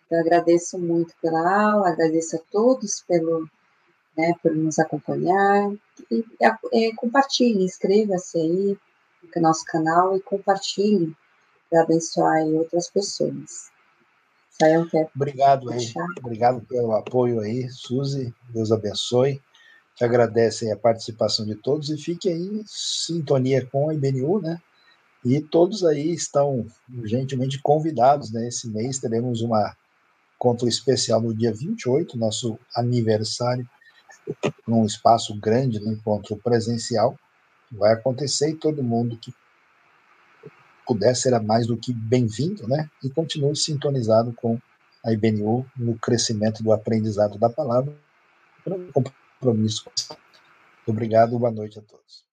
[SPEAKER 2] Então, agradeço muito pela aula, agradeço a todos pelo né, por nos acompanhar. E, e compartilhe, inscreva-se aí no nosso canal e compartilhe para abençoar outras pessoas.
[SPEAKER 1] Saiam quer Obrigado aí, obrigado pelo apoio aí, Suzy, Deus abençoe. Te agradecem a participação de todos e fique aí em sintonia com a IBNU, né? E todos aí estão gentilmente convidados, né? Esse mês teremos uma conta especial no dia 28, nosso aniversário num espaço grande no encontro presencial, vai acontecer e todo mundo que puder será mais do que bem-vindo, né? E continue sintonizado com a IBNU no crescimento do aprendizado da palavra, compromisso. Obrigado, boa noite a todos.